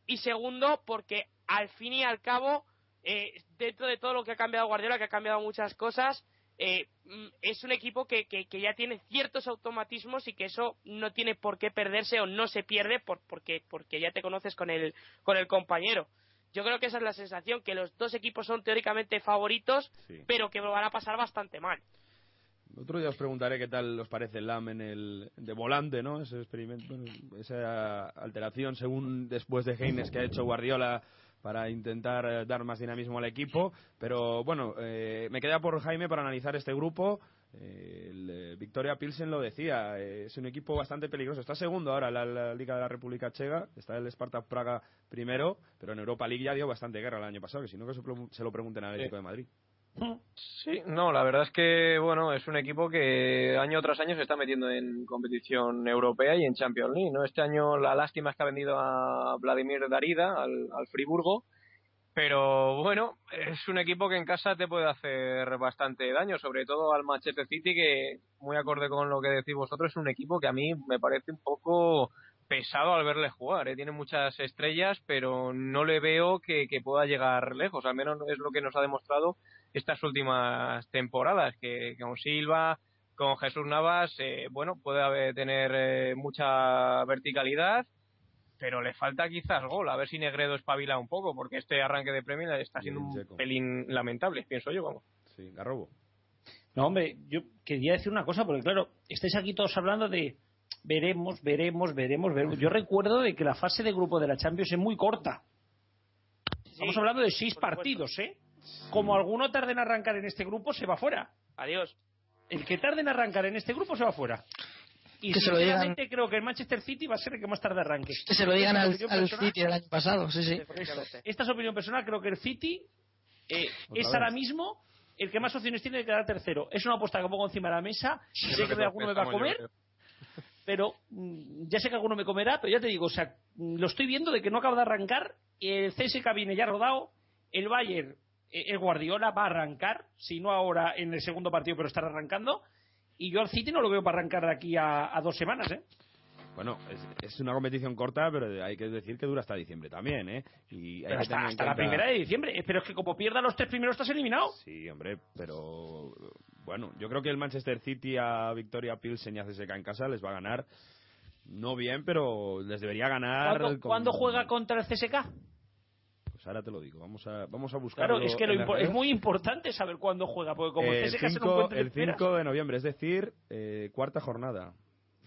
y segundo porque al fin y al cabo eh, dentro de todo lo que ha cambiado Guardiola que ha cambiado muchas cosas eh, mm, es un equipo que, que, que ya tiene ciertos automatismos y que eso no tiene por qué perderse o no se pierde por, porque, porque ya te conoces con el, con el compañero. Yo creo que esa es la sensación, que los dos equipos son teóricamente favoritos, Sí. pero que lo van a pasar bastante mal. Otro día os preguntaré qué tal os parece el LAM en el de volante, ¿no? Ese experimento, esa alteración según después de Heines que ha hecho Guardiola para intentar eh, dar más dinamismo al equipo. Pero bueno, eh, me queda por Jaime para analizar este grupo. Eh, el eh, Victoria Pilsen lo decía, eh, es un equipo bastante peligroso. Está segundo ahora en la, la Liga de la República Checa, está el Spartak Praga primero, pero en Europa League ya dio bastante guerra el año pasado, que si no que se lo pregunten al Atlético de Madrid. Sí, no, la verdad es que, bueno, es un equipo que año tras año se está metiendo en competición europea y en Champions League, ¿no? Este año la lástima es que ha vendido a Vladimir Darida, al, al Friburgo, pero bueno, es un equipo que en casa te puede hacer bastante daño, sobre todo al Manchester City, que, muy acorde con lo que decís vosotros, es un equipo que a mí me parece un poco pesado al verle jugar. ¿eh? Tiene muchas estrellas, pero no le veo que, que pueda llegar lejos. Al menos es lo que nos ha demostrado estas últimas temporadas, que con Silva, con Jesús Navas, eh, bueno, puede haber, tener eh, mucha verticalidad, pero le falta quizás gol. A ver si Negredo espabila un poco, porque este arranque de Premier está siendo un Checo. pelín lamentable, pienso yo, vamos. Sí, Garrobo. No, hombre, yo quería decir una cosa, porque claro, estáis aquí todos hablando de veremos, veremos, veremos, veremos. Yo recuerdo de que la fase de grupo de la Champions es muy corta. Estamos hablando de seis partidos, ¿eh? Como alguno tarde en arrancar en este grupo, se va fuera. Adiós. El que tarde en arrancar en este grupo se va fuera. Y Que se lo digan- sinceramente creo que el Manchester City va a ser el que más tarde arranque. Que se lo digan al. City del año pasado, sí, sí. Esta es opinión personal, creo que el City eh, es vez. ahora mismo el que más opciones tiene de quedar tercero. Es una apuesta que pongo encima de la mesa. Sé que Creo alguno me va a comer, pero mm, ya sé que alguno me comerá, pero ya te digo, o sea, mm, lo estoy viendo de que no acaba de arrancar, el CSK viene ya rodado, el Bayern, el Guardiola va a arrancar, si no ahora en el segundo partido, pero estará arrancando, y yo al City no lo veo para arrancar de aquí a, a dos semanas, ¿eh? Bueno, es, es una competición corta, pero hay que decir que dura hasta diciembre también, ¿eh? Y Pero hasta, la primera de diciembre, Eh, pero es que como pierda los tres primeros estás eliminado. Sí, hombre, pero bueno, yo creo que el Manchester City a Victoria Pilsen y a CSK en casa les va a ganar. No bien, pero les debería ganar. ¿Cuándo, con- cuándo juega contra el CSK? Pues ahora te lo digo, vamos a, vamos a buscar. Claro, es que lo es muy importante saber cuándo juega, porque como el el CSK se lo 5, encuentra en el esperas, 5 de noviembre, es decir, eh, cuarta jornada.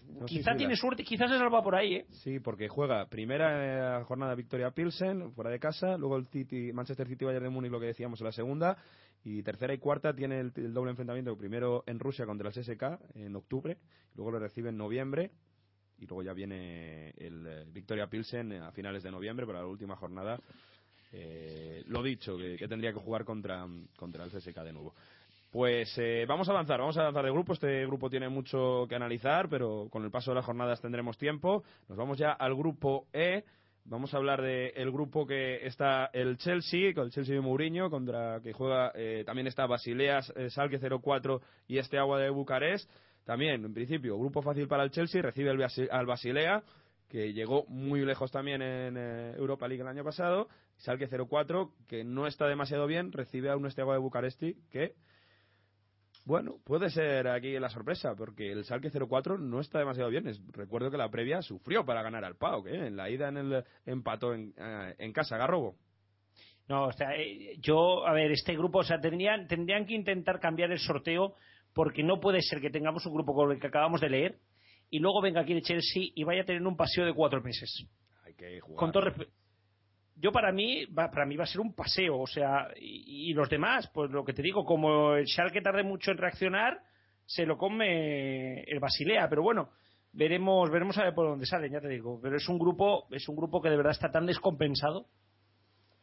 No quizá tiene la- suerte, quizás se salva por ahí, ¿eh? Sí, porque juega primera eh, jornada Victoria Pilsen, fuera de casa, luego el City, Manchester City Bayern de Múnich, lo que decíamos en la segunda, y tercera y cuarta tiene el, el doble enfrentamiento, primero en Rusia contra el CSK en octubre, luego lo recibe en noviembre, y luego ya viene el eh, Victoria Pilsen a finales de noviembre para la última jornada. Eh, lo dicho, que, tendría que jugar contra, contra el CSK de nuevo. Pues eh, vamos a avanzar, vamos a avanzar de grupo. Este grupo tiene mucho que analizar, pero con el paso de las jornadas tendremos tiempo. Nos vamos ya al grupo E. Vamos a hablar del el grupo que está el Chelsea, con el Chelsea de Mourinho, contra que juega eh, también está Basilea, eh, Salque 04 y este Agua de Bucarest. También, en principio, grupo fácil para el Chelsea, recibe al Basilea, que llegó muy lejos también en eh, Europa League el año pasado. Salque 04, que no está demasiado bien, recibe a un Esteago de Bucaresti, que bueno, puede ser aquí la sorpresa, porque el Salque 04 no está demasiado bien. Es- recuerdo que la previa sufrió para ganar al PAOK, ¿eh? En la ida en el empató en, eh, en casa, Garrobo. No, o sea, eh, yo, a ver, este grupo, o sea, tendrían, tendrían que intentar cambiar el sorteo porque no puede ser que tengamos un grupo como el que acabamos de leer y luego venga aquí el Chelsea y vaya a tener un paseo de cuatro meses. Hay que jugar. Con todo respe- yo para mí, va, para mí va a ser un paseo, o sea, y, y los demás, pues lo que te digo, como el Schalke tarde mucho en reaccionar, se lo come el Basilea, pero bueno, veremos, veremos a ver por dónde salen, ya te digo, pero es un grupo, es un grupo que de verdad está tan descompensado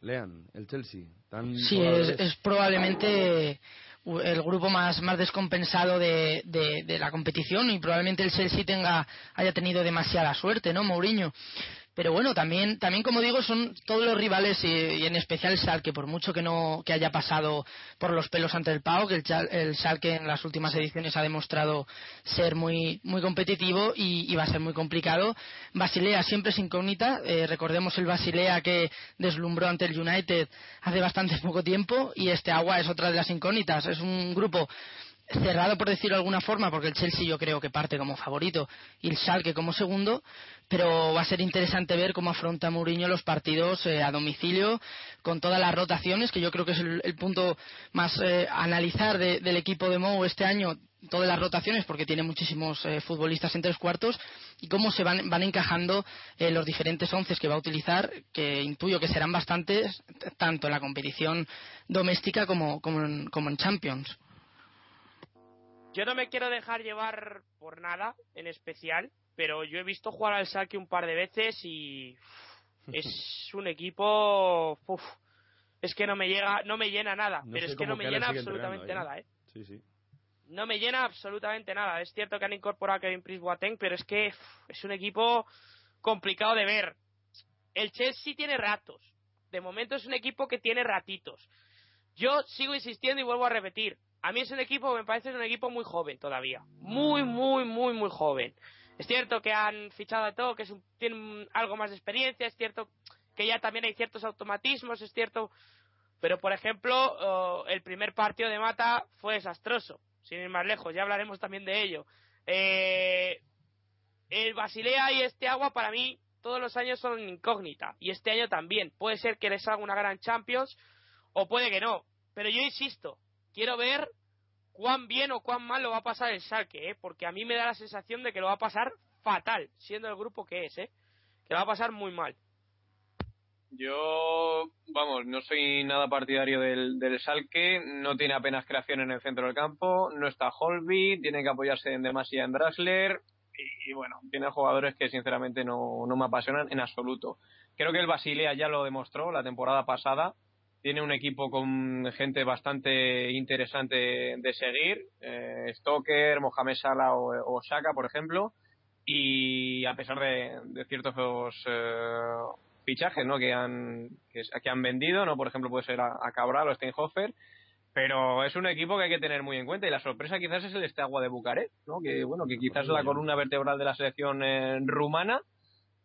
Lean, el Chelsea. Tan Sí, es, es probablemente el grupo más, más descompensado de, de- de la competición y probablemente el Chelsea tenga, haya tenido demasiada suerte, ¿no, Mourinho? Pero bueno, también, también como digo, son todos los rivales y, en especial el Schalke, por mucho que no que haya pasado por los pelos ante el Pau, que el, el Schalke en las últimas ediciones ha demostrado ser muy, muy competitivo y, y va a ser muy complicado. Basilea siempre es incógnita, eh, recordemos el Basilea que deslumbró ante el United hace bastante poco tiempo y este Agua es otra de las incógnitas. Es un grupo cerrado por decirlo de alguna forma porque el Chelsea yo creo que parte como favorito y el Schalke como segundo pero va a ser interesante ver cómo afronta Mourinho los partidos eh, a domicilio con todas las rotaciones que yo creo que es el, punto más eh, analizar de- del equipo de Mou este año todas las rotaciones porque tiene muchísimos eh, futbolistas en tres cuartos y cómo se van, van encajando los diferentes once que va a utilizar que intuyo que serán bastantes tanto en la competición doméstica como, como, en, como en Champions Yo no me quiero dejar llevar por nada en especial, pero yo he visto jugar al saque un par de veces y *laughs* es un equipo uf, es que no me llega no me llena nada, No pero es que no me llena absolutamente entrenando nada, ¿eh? Sí, sí. No me llena absolutamente nada. Es cierto que han incorporado a Kevin Prince Boateng, pero es que uf, es un equipo complicado de ver. El Chelsea tiene ratos. De momento es un equipo que tiene ratitos. Yo sigo insistiendo y vuelvo a repetir. A mí es un equipo, me parece, es un equipo muy joven todavía. Muy, muy, muy, muy joven. Es cierto que han fichado a todo, que es un- tienen algo más de experiencia. Es cierto que ya también hay ciertos automatismos. Es cierto. Pero, por ejemplo, el primer partido de Mata fue desastroso. Sin ir más lejos, ya hablaremos también de ello. Eh, el Basilea y este agua para mí todos los años son incógnita y este año también puede ser que les haga una gran Champions o puede que no pero yo insisto quiero ver cuán bien o cuán mal lo va a pasar el Schalke ¿eh? porque a mí me da la sensación de que lo va a pasar fatal siendo el grupo que es ¿eh? que lo va a pasar muy mal Yo, vamos, no soy nada partidario del, Salque, no tiene apenas creación en el centro del campo, no está Holby, tiene que apoyarse en demasía en Drasler y, y bueno, tiene jugadores que sinceramente no me apasionan en absoluto. Creo que el Basilea ya lo demostró la temporada pasada, tiene un equipo con gente bastante interesante de seguir, eh, Stoker, Mohamed Salah o, o Saka, por ejemplo, y a pesar de, de ciertos eh, fichajes ¿no? que han que, que han vendido no por ejemplo puede ser a, a Cabral o Steinhofer pero es un equipo que hay que tener muy en cuenta y la sorpresa quizás es el este agua de Bucarest no que bueno que quizás es la columna vertebral de la selección eh, rumana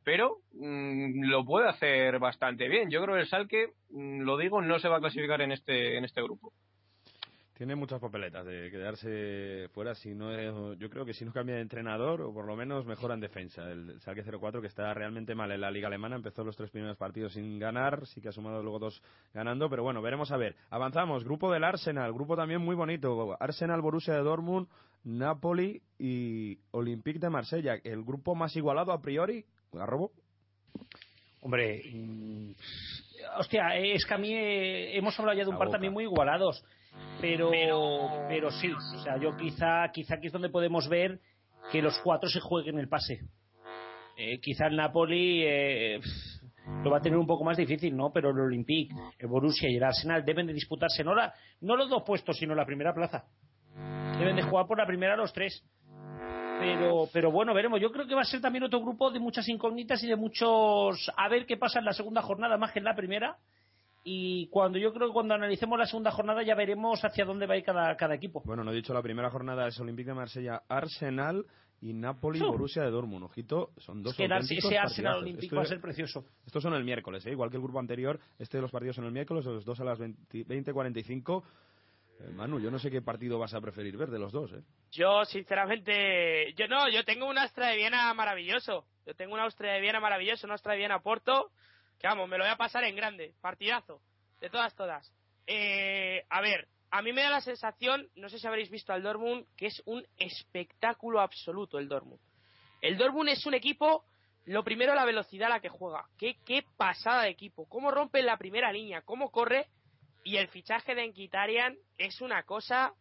pero mm, lo puede hacer bastante bien yo creo que el Salque mm, lo digo no se va a clasificar en este en este grupo Tiene muchas papeletas de quedarse fuera si no yo creo que si no cambia de entrenador o por lo menos mejora en defensa. El, Schalke 04 que está realmente mal en la liga alemana, empezó los tres primeros partidos sin ganar, sí que ha sumado luego dos ganando, pero bueno, veremos a ver. Avanzamos, grupo del Arsenal, grupo también muy bonito. Arsenal, Borussia de Dortmund, Napoli y Olympique de Marsella, el grupo más igualado a priori. ¿Garrobo? Hombre, mm, hostia, es que a mí eh, hemos hablado ya de un La par boca. también muy igualados, pero, pero sí, o sea, yo quizá, quizá aquí es donde podemos ver que los cuatro se jueguen el pase. Eh, quizá el Napoli eh, lo va a tener un poco más difícil, ¿no? Pero el Olympique, el Borussia y el Arsenal deben de disputarse no, la, no los dos puestos, sino la primera plaza. Deben de jugar por la primera los tres. Pero, pero bueno, veremos. Yo creo que va a ser también otro grupo de muchas incógnitas y de muchos. A ver qué pasa en la segunda jornada más que en la primera. Y cuando yo creo que cuando analicemos la segunda jornada ya veremos hacia dónde va a ir cada, cada equipo. Bueno, no he dicho la primera jornada es Olympique de Marsella, Arsenal y Napoli, Sí. Borussia de Dortmund. Ojito, son dos Es que auténticos ese Arsenal. Olímpico va a ser precioso. Estos son el miércoles, ¿eh? igual que el grupo anterior. Este de los partidos son el miércoles, los dos a las 20 20.45. Eh, Manu, yo no sé qué partido vas a preferir ver de los dos, ¿eh? Yo, sinceramente, yo no, yo tengo un Astra de Viena maravilloso. Yo tengo un Austria de Viena maravilloso, un Astra de Viena Porto, que vamos, me lo voy a pasar en grande, partidazo, de todas, todas. Eh, a ver, a mí me da la sensación, no sé si habréis visto al Dortmund, que es un espectáculo absoluto el Dortmund. El Dortmund es un equipo, lo primero la velocidad a la que juega. Qué, qué pasada de equipo, cómo rompe la primera línea, cómo corre, y el fichaje de Enquitarian es una cosa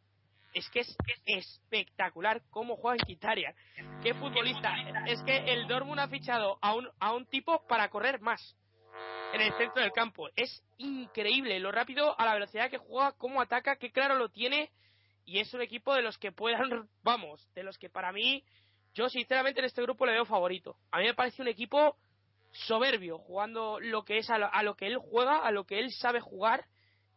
es que es, es espectacular cómo juega en Quitarian. Qué futbolista. Es que el Dortmund ha fichado a un, a un tipo para correr más. en el centro del campo. Es increíble lo rápido, a la velocidad que juega, cómo ataca, qué claro lo tiene. Y es un equipo de los que puedan, *laughs* vamos, de los que para mí, yo sinceramente en este grupo le veo favorito. A mí me parece un equipo soberbio, jugando lo que es a lo, a lo que él juega, a lo que él sabe jugar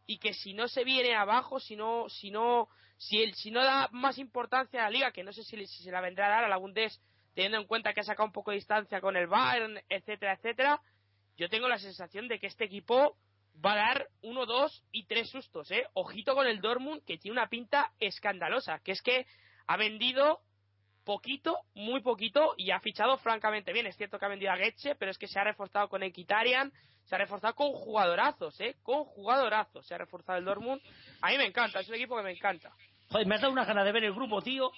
y que si no se viene abajo, si no, si no, si él, si no da más importancia a la liga, que no sé si, si se la vendrá a dar a la Bundes, teniendo en cuenta que ha sacado un poco de distancia con el Bayern, etcétera, etcétera, yo tengo la sensación de que este equipo va a dar uno, dos y tres sustos, eh. Ojito con el Dortmund, que tiene una pinta escandalosa, que es que ha vendido poquito, muy poquito, y ha fichado francamente bien. Es cierto que ha vendido a Getche, pero es que se ha reforzado con Equitarian, se ha reforzado con jugadorazos, ¿eh? Con jugadorazos se ha reforzado el Dortmund. A mí me encanta, es un equipo que me encanta. Joder, me has dado una gana de ver el grupo, tío.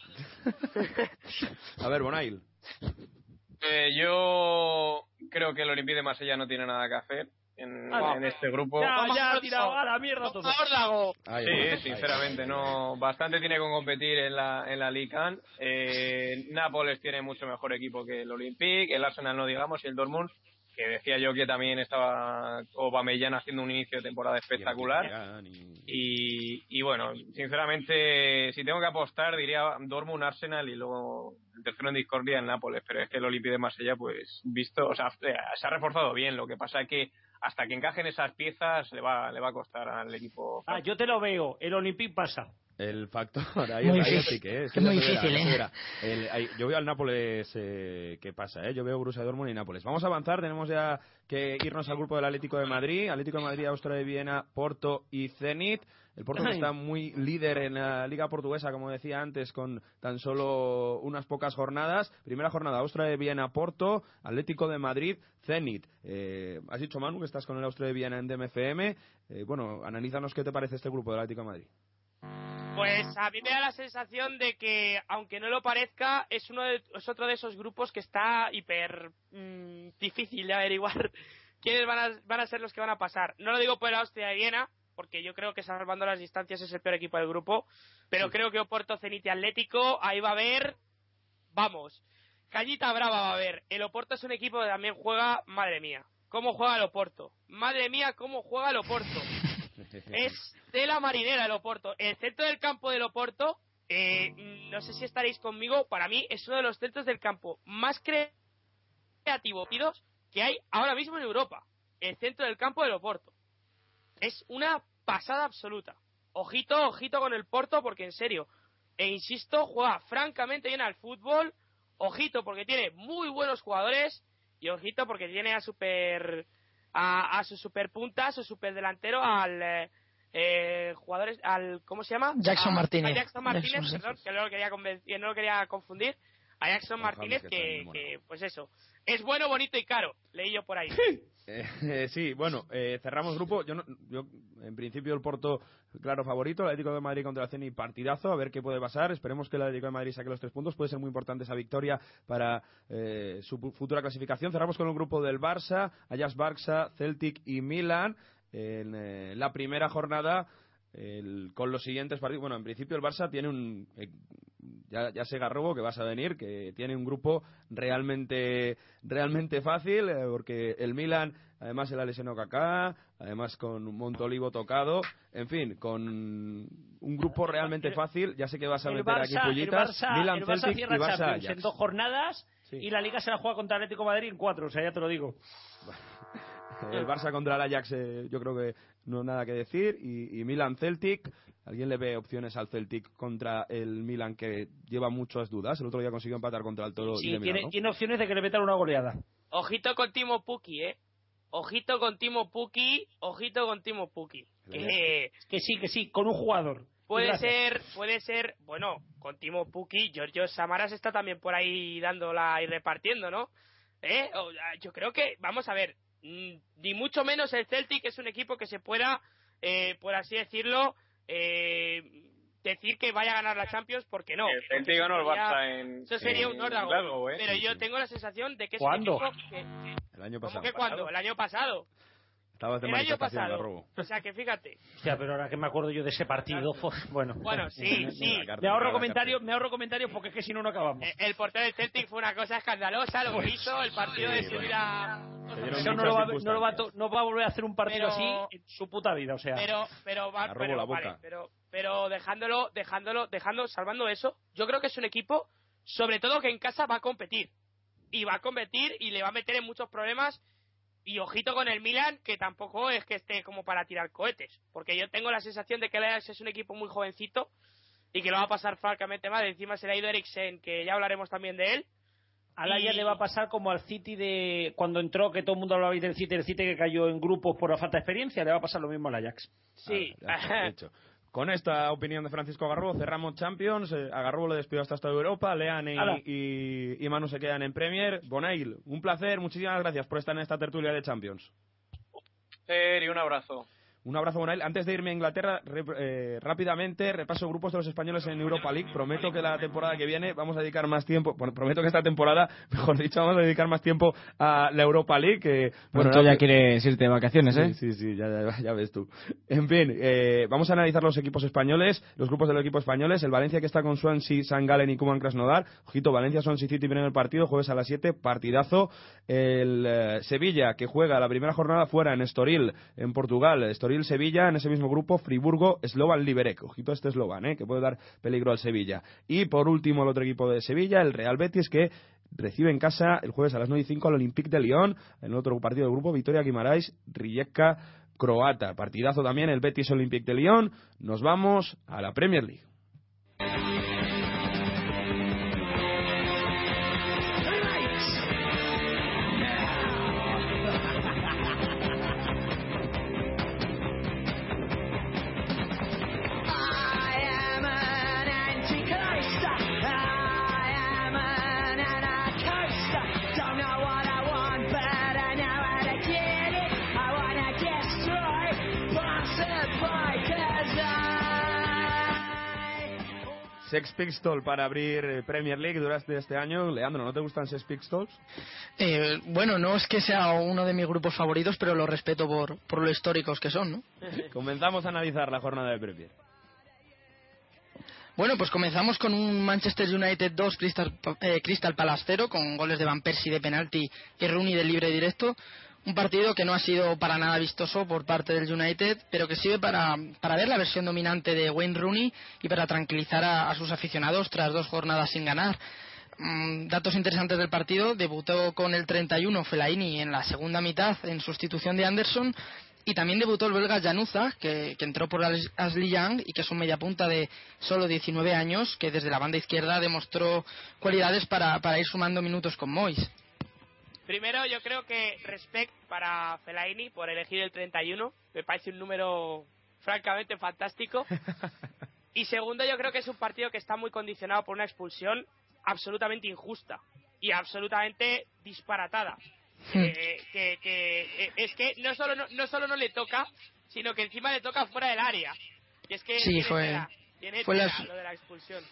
*laughs* A ver, Bonail. Eh, yo creo que el Olympique de Marsella no tiene nada que hacer en, Ah, en este grupo. Ya, Vamos, ya, tirado a la mierda todo. Sí, ahí. sinceramente, no. Bastante tiene con competir en la, en la Ligue 1. Eh, Nápoles tiene mucho mejor equipo que el Olympique, el Arsenal no digamos, y el Dortmund, que decía yo que también estaba Aubameyang haciendo un inicio de temporada espectacular. Y, y bueno, sinceramente, si tengo que apostar, diría Dortmund, Arsenal y luego el tercero en discordia en Nápoles. Pero es que el Olympique de Marsella, pues, visto, o sea, eh, se ha reforzado bien. Lo que pasa es que hasta que encajen esas piezas le va, le va a costar al equipo. Ah, yo te lo veo. El Olympique pasa. El factor, ahí, Muy ahí sí que es. Es muy verá, difícil, ¿eh? verá. El- ahí- yo veo al Nápoles eh, que pasa, ¿eh? Yo veo Borussia Dortmund y Nápoles. Vamos a avanzar, tenemos ya que irnos al grupo del Atlético de Madrid. Atlético de Madrid, Austria de Viena, Porto y Zenit. El Porto que está muy líder en la Liga Portuguesa, como decía antes, con tan solo unas pocas jornadas. Primera jornada, Austria de Viena, Porto, Atlético de Madrid, Zenit. Eh, has dicho, Manu, que estás con el Austria de Viena en DMFM. Eh, bueno, analízanos qué te parece este grupo del Atlético de Madrid. Pues a mí me da la sensación de que, aunque no lo parezca, es uno de- es otro de esos grupos que está hiper mm, difícil de averiguar *laughs* quiénes van a, van a ser los que van a pasar. No lo digo por la Austria de Viena, porque yo creo que salvando las distancias es el peor equipo del grupo, pero creo que Oporto, Zenit y Atlético, ahí va a haber, vamos, cañita brava va a haber. El Oporto es un equipo que también juega, madre mía, cómo juega el Oporto. Madre mía, cómo juega el Oporto es tela marinera el Oporto. El centro del campo del Oporto, eh, no sé si estaréis conmigo, para mí es uno de los centros del campo más cre- creativos que hay ahora mismo en Europa. El centro del campo del Oporto. Es una pasada absoluta. Ojito, ojito con el Porto, porque en serio, e insisto, juega francamente bien al fútbol. Ojito, porque tiene muy buenos jugadores. Y ojito, porque tiene a super a, a su superpunta, a su superdelantero, al eh, eh, jugadores, al ¿cómo se llama? Jackson A- Martínez. a Jackson Martínez, Jackson, perdón, que no lo quería que no lo quería confundir. A Jackson Martínez, que que, pues eso, es bueno, bonito y caro. Leí yo por ahí. Eh, *laughs* sí, bueno, eh, cerramos grupo. Yo, no- yo, en principio, el Porto, claro, favorito. El Atlético de Madrid contra el Ceni, partidazo. A ver qué puede pasar. Esperemos que el Atlético de Madrid saque los tres puntos. Puede ser muy importante esa victoria para eh, su futura clasificación. Cerramos con el grupo del Barça, Ajax Barça, Celtic y Milan. En eh, la primera jornada, el- con los siguientes partidos. Bueno, en principio, el Barça tiene un. eh, ya, ya sé Garrobo que vas a venir, que tiene un grupo realmente realmente fácil, eh, porque el Milan, además se la lesionó Kaká, además con Montolivo tocado, en fin, con un grupo realmente fácil, ya sé que vas a El meter aquí Barça, el pullitas, Barça, Milan, el Barça Celtic cierra y Barça Champions Ajax. en dos jornadas Sí. y la Liga se la juega contra Atlético Madrid en cuatro, o sea, ya te lo digo. *laughs* El Barça contra el Ajax, eh, yo creo que no nada que decir. Y, y Milan Celtic, ¿alguien le ve opciones al Celtic contra el Milan que lleva muchas dudas? El otro día consiguió empatar contra el Toro Sí, de tiene, Milán, tiene opciones de que le metan una goleada. Ojito con Timo Puki, eh. Ojito con Timo Puki, ojito con Timo Puki. Que Que sí, que sí, con un jugador. puede Gracias. ser, puede ser, bueno, con Timo Puki, Giorgio Samaras está también por ahí dándola y repartiendo, ¿no? ¿Eh? O- ah, Yo creo que, vamos a ver, ni mucho menos el Celtic es un equipo que se pueda, eh, por así decirlo, eh, decir que vaya a ganar la Champions, porque no. el Porque Celtic ganó el sería- Barça en. Eso sería en un órdago. ¿eh? Pero yo tengo la sensación de que es ¿Cuándo? un equipo que, El año ¿Cómo pasado. que cuándo? El año pasado. Estabas de el año pasado. O sea que fíjate. Hostia, pero ahora que me acuerdo yo de ese partido, fue- bueno. Bueno, sí, *laughs* sí. Me ahorro comentarios, me ahorro comentarios porque es que si no no acabamos. Eh, El portero del Celtic fue una cosa escandalosa, lo que hizo, el partido de subir a... Eso no lo, va, no, lo va a to- no va a volver a hacer un partido Pero- así en su puta vida, o sea. Pero, pero, va- Arrobo pero, la vale, boca. pero, pero dejándolo, dejándolo, dejando, salvando eso, yo creo que es un equipo, sobre todo que en casa va a competir. Y va a competir y le va a meter en muchos problemas. Y ojito con el Milan, que tampoco es que esté como para tirar cohetes. Porque yo tengo la sensación de que el Ajax es un equipo muy jovencito y que lo va a pasar francamente mal. Encima se le ha ido Eriksen, que ya hablaremos también de él. Al Ajax Y- le va a pasar como al City de cuando entró, que todo el mundo hablaba del City, el City que cayó en grupos por la falta de experiencia, le va a pasar lo mismo al Ajax. Sí. Ah, ya está, hecho. *laughs* Con esta opinión de Francisco Garrobo cerramos Champions. eh, a le despido hasta esta Europa. Lean y, y, y Manu se quedan en Premier. Bonail, un placer. Muchísimas gracias por estar en esta tertulia de Champions. y un abrazo. Un abrazo, Bonail. Antes de irme a Inglaterra, re- eh, rápidamente repaso grupos de los españoles en Europa League. Prometo que la temporada que viene vamos a dedicar más tiempo. Bueno, prometo que esta temporada, *laughs* mejor dicho, vamos a dedicar más tiempo a la Europa League. Que, Bueno, tú ya quieres irte de vacaciones, ¿eh? Sí, sí, sí, ya, ya- ya ves tú. En fin, eh, vamos a analizar los equipos españoles, los grupos de los equipos españoles. El Valencia que está con Swansea, San Galen y Cuban Krasnodar. Ojito, Valencia, Swansea City primer partido, jueves a las 7, partidazo. El eh, Sevilla que juega la primera jornada fuera en Estoril, en Portugal. Estoril-Sevilla, en ese mismo grupo, Friburgo, Slovan Liberec. Ojito este Slovan, eh, que puede dar peligro al Sevilla. Y por último, el otro equipo de Sevilla, el Real Betis, que recibe en casa el jueves a las 9 y 5 al Olympique de Lyon. En otro partido del grupo, Victoria Guimarães, Rijeka, Croata. Partidazo también el Betis Olympique de Lyon. Nos vamos a la Premier League. Sex Pistol para abrir eh, Premier League durante este año. Leandro, ¿no te gustan Sex Pistols? Eh, bueno, no es que sea uno de mis grupos favoritos, pero lo respeto por, por lo históricos que son, ¿no? *laughs* Comenzamos a analizar la jornada de Premier. Bueno, pues comenzamos con un Manchester United 2, Crystal, eh, Crystal Palace 0, con goles de Van Persie de penalti y Rooney de libre directo. Un partido que no ha sido para nada vistoso por parte del United, pero que sirve para, ver la versión dominante de Wayne Rooney y para tranquilizar a, sus aficionados tras dos jornadas sin ganar. Mm, datos interesantes del partido, debutó con el 31 Fellaini en la segunda mitad en sustitución de Anderson y también debutó el belga Januza, que, que entró por As- Ashley Young y que es un mediapunta de solo 19 años, que desde la banda izquierda demostró cualidades para, para ir sumando minutos con Mois. Primero, yo creo que respect para Fellaini por elegir el 31. Me parece un número francamente fantástico. *laughs* Y segundo, yo creo que es un partido que está muy condicionado por una expulsión absolutamente injusta y absolutamente disparatada. Eh, que, que, eh, es que no solo no, no solo no le toca, sino que encima le toca fuera del área. Y es que Sí, tiene fue- tela, tiene fue tela las- lo de la expulsión.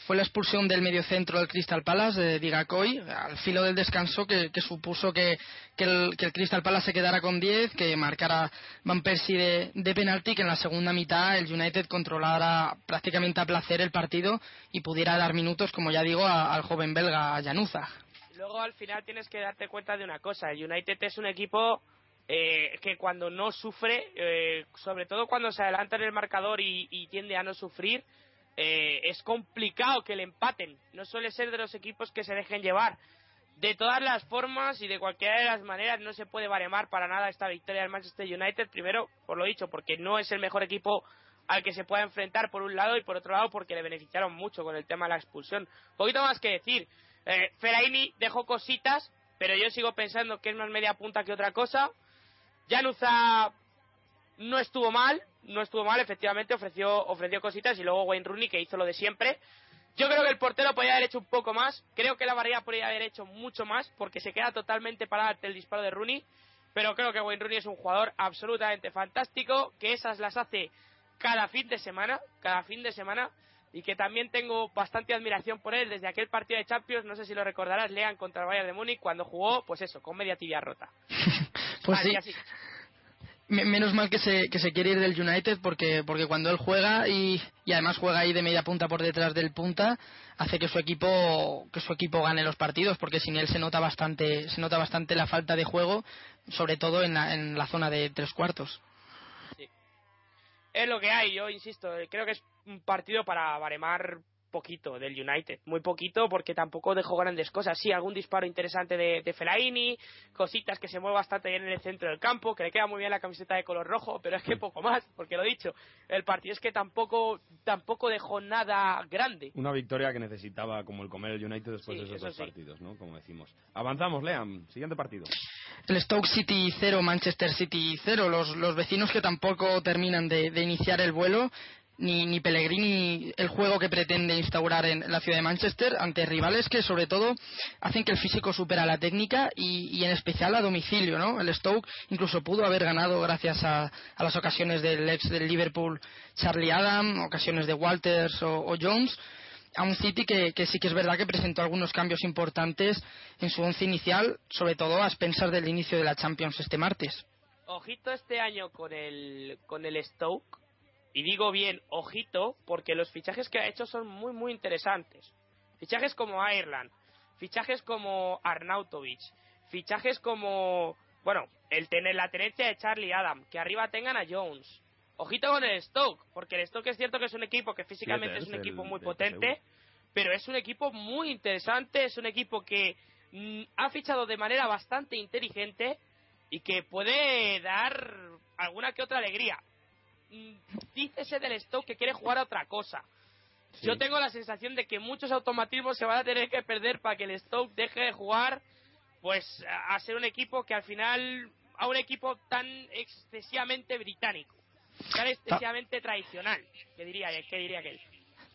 Fue la expulsión del mediocentro del Crystal Palace, de Digacoy, al filo del descanso, que, supuso que, el, Crystal Palace se quedara con 10, que marcara Van Persie de, de penalti, que en la segunda mitad el United controlara prácticamente a placer el partido y pudiera dar minutos, como ya digo, al joven belga Januza. Luego al final tienes que darte cuenta de una cosa, el United es un equipo eh, que cuando no sufre, eh, sobre todo cuando se adelanta en el marcador y tiende a no sufrir, eh, es complicado que le empaten. No suele ser de los equipos que se dejen llevar. De todas las formas y de cualquiera de las maneras no se puede baremar para nada esta victoria del Manchester United. Primero, por lo dicho, porque no es el mejor equipo al que se pueda enfrentar por un lado y por otro lado porque le beneficiaron mucho con el tema de la expulsión. Poquito más que decir. Eh, dejó cositas, pero yo sigo pensando que es más media punta que otra cosa. Januza no estuvo mal, no estuvo mal, efectivamente ofreció, ofreció cositas y luego Wayne Rooney que hizo lo de siempre. Yo creo que el portero podría haber hecho un poco más, creo que la barrera podría haber hecho mucho más porque se queda totalmente parada ante el disparo de Rooney, pero creo que Wayne Rooney es un jugador absolutamente fantástico, que esas las hace cada fin de semana, cada fin de semana, y que también tengo bastante admiración por él desde aquel partido de Champions, no sé si lo recordarás, Lean contra el Bayern de Múnich, cuando jugó, pues eso, con media tibia rota. *laughs* Pues Así, sí, así. Me- menos mal que se, que se quiere ir del United porque, porque cuando él juega y, y además juega ahí de media punta por detrás del punta, hace que su equipo, que su equipo gane los partidos porque sin él se nota bastante, se nota bastante la falta de juego, sobre todo en la, en la zona de tres cuartos. Es lo que hay, yo insisto, eh, creo que es un partido para baremar poquito del United, muy poquito porque tampoco dejó grandes cosas, sí, algún disparo interesante de, de Fellaini, cositas que se mueve bastante bien en el centro del campo, que le queda muy bien la camiseta de color rojo, pero es que poco más, porque lo he dicho, el partido es que tampoco tampoco dejó nada grande. Una victoria que necesitaba como el comer el United después Sí, de esos eso dos sí. partidos, ¿no? Como decimos. Avanzamos, Leam. Siguiente partido. El Stoke City 0, Manchester City 0, los, los vecinos que tampoco terminan de, de iniciar el vuelo, ni, ni Pellegrini el juego que pretende instaurar en la ciudad de Manchester ante rivales que sobre todo hacen que el físico supera la técnica y, en especial a domicilio, ¿no? El Stoke incluso pudo haber ganado gracias a, a las ocasiones del ex del Liverpool Charlie Adam, ocasiones de Walters o, o Jones, a un City que, que sí que es verdad que presentó algunos cambios importantes en su once inicial, sobre todo a expensas del inicio de la Champions este martes. Ojito este año con el con el Stoke y digo bien ojito porque los fichajes que ha hecho son muy muy interesantes. Fichajes como Ireland, fichajes como Arnautovic, fichajes como bueno, el tener la tenencia de Charlie Adam, que arriba tengan a Jones. Ojito con el Stoke, porque el Stoke es cierto que es un equipo que físicamente Sí, es un el equipo muy de potente, pero es un equipo muy interesante, es un equipo que mm, ha fichado de manera bastante inteligente y que puede dar alguna que otra alegría. Dícese del Stoke que quiere jugar a otra cosa. Sí. Yo tengo la sensación de que muchos automatismos se van a tener que perder para que el Stoke deje de jugar pues a ser un equipo que al final a un equipo tan excesivamente británico, tan excesivamente tradicional, que diría que diría que él.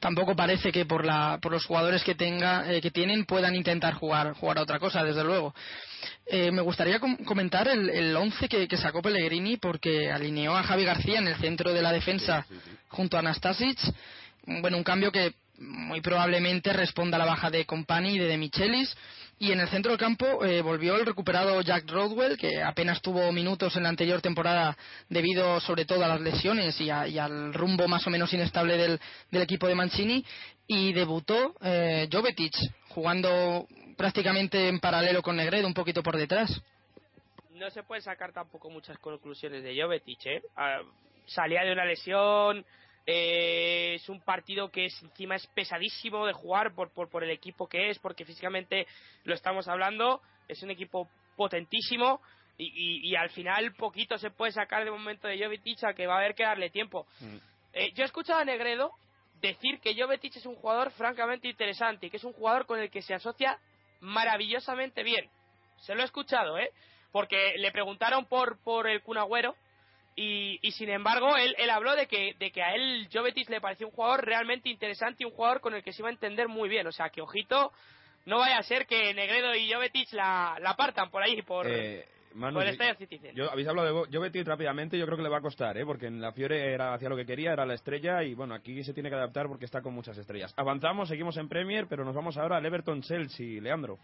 Tampoco parece que por, la, por los jugadores que, tenga, eh, que tienen puedan intentar jugar, jugar a otra cosa, desde luego. Eh, me gustaría com- comentar el, el 11 que, que sacó Pellegrini porque alineó a Javi García en el centro de la defensa junto a Anastasic. Bueno, un cambio que muy probablemente responda a la baja de Company y de De Michelis. Y en el centro del campo eh, volvió el recuperado Jack Rodwell, que apenas tuvo minutos en la anterior temporada debido sobre todo a las lesiones y, al rumbo más o menos inestable del, del equipo de Mancini. Y debutó eh, Jovetic, jugando prácticamente en paralelo con Negredo, un poquito por detrás. no se puede sacar tampoco muchas conclusiones de Jovetic, ¿eh? Ah, salía de una lesión, eh, es un partido que es, encima es pesadísimo de jugar por, por, por el equipo que es, porque físicamente lo estamos hablando, es un equipo potentísimo y, y, y al final poquito se puede sacar de momento de Jovetic a que va a haber que darle tiempo. Eh, yo he escuchado a Negredo decir que Jovetic es un jugador francamente interesante y que es un jugador con el que se asocia maravillosamente bien. Se lo he escuchado, ¿eh? Porque le preguntaron por, por el Kun Agüero y, y sin embargo él, él habló de que, de que a él Jovetic le pareció un jugador realmente interesante y un jugador con el que se iba a entender muy bien. O sea, que ojito, no vaya a ser que Negredo y Jovetic la, la partan por ahí, por, Eh, Manu, por el yo- Estadio Citizen. yo, habéis hablado de Bo- Jovetic rápidamente, yo creo que le va a costar, ¿eh? porque en la Fiore era hacía lo que quería, era la estrella y bueno, aquí se tiene que adaptar porque está con muchas estrellas. Avanzamos, seguimos en Premier, pero nos vamos ahora al Everton Chelsea, Leandro.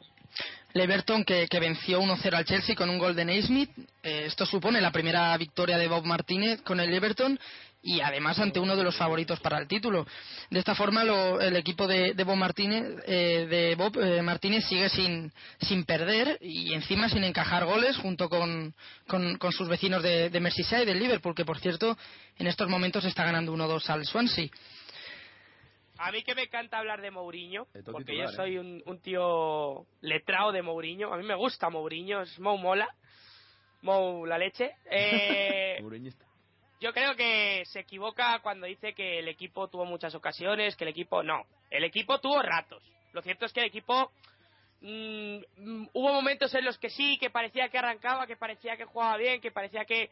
El Everton que, que venció 1-0 al Chelsea con un gol de Naismith. Eh, esto supone la primera victoria de Bob Martínez con el Everton y además ante uno de los favoritos para el título. De esta forma lo- el equipo de, de Bob Martínez, eh, de Bob eh, Martínez sigue sin, sin perder y encima sin encajar goles junto con, con, con sus vecinos de, de Merseyside, del Liverpool, que por cierto en estos momentos está ganando 1-2 al Swansea. A mí que me encanta hablar de Mourinho, Eh, porque titular, yo soy un, un tío letrado de Mourinho. A mí me gusta Mourinho, es Mou mola. Mou la leche. Eh, *laughs* Mourinhista. Yo creo que se equivoca cuando dice que el equipo tuvo muchas ocasiones, que el equipo no. El equipo tuvo ratos. Lo cierto es que el equipo mm, mm, hubo momentos en los que sí, que parecía que arrancaba, que parecía que jugaba bien, que parecía que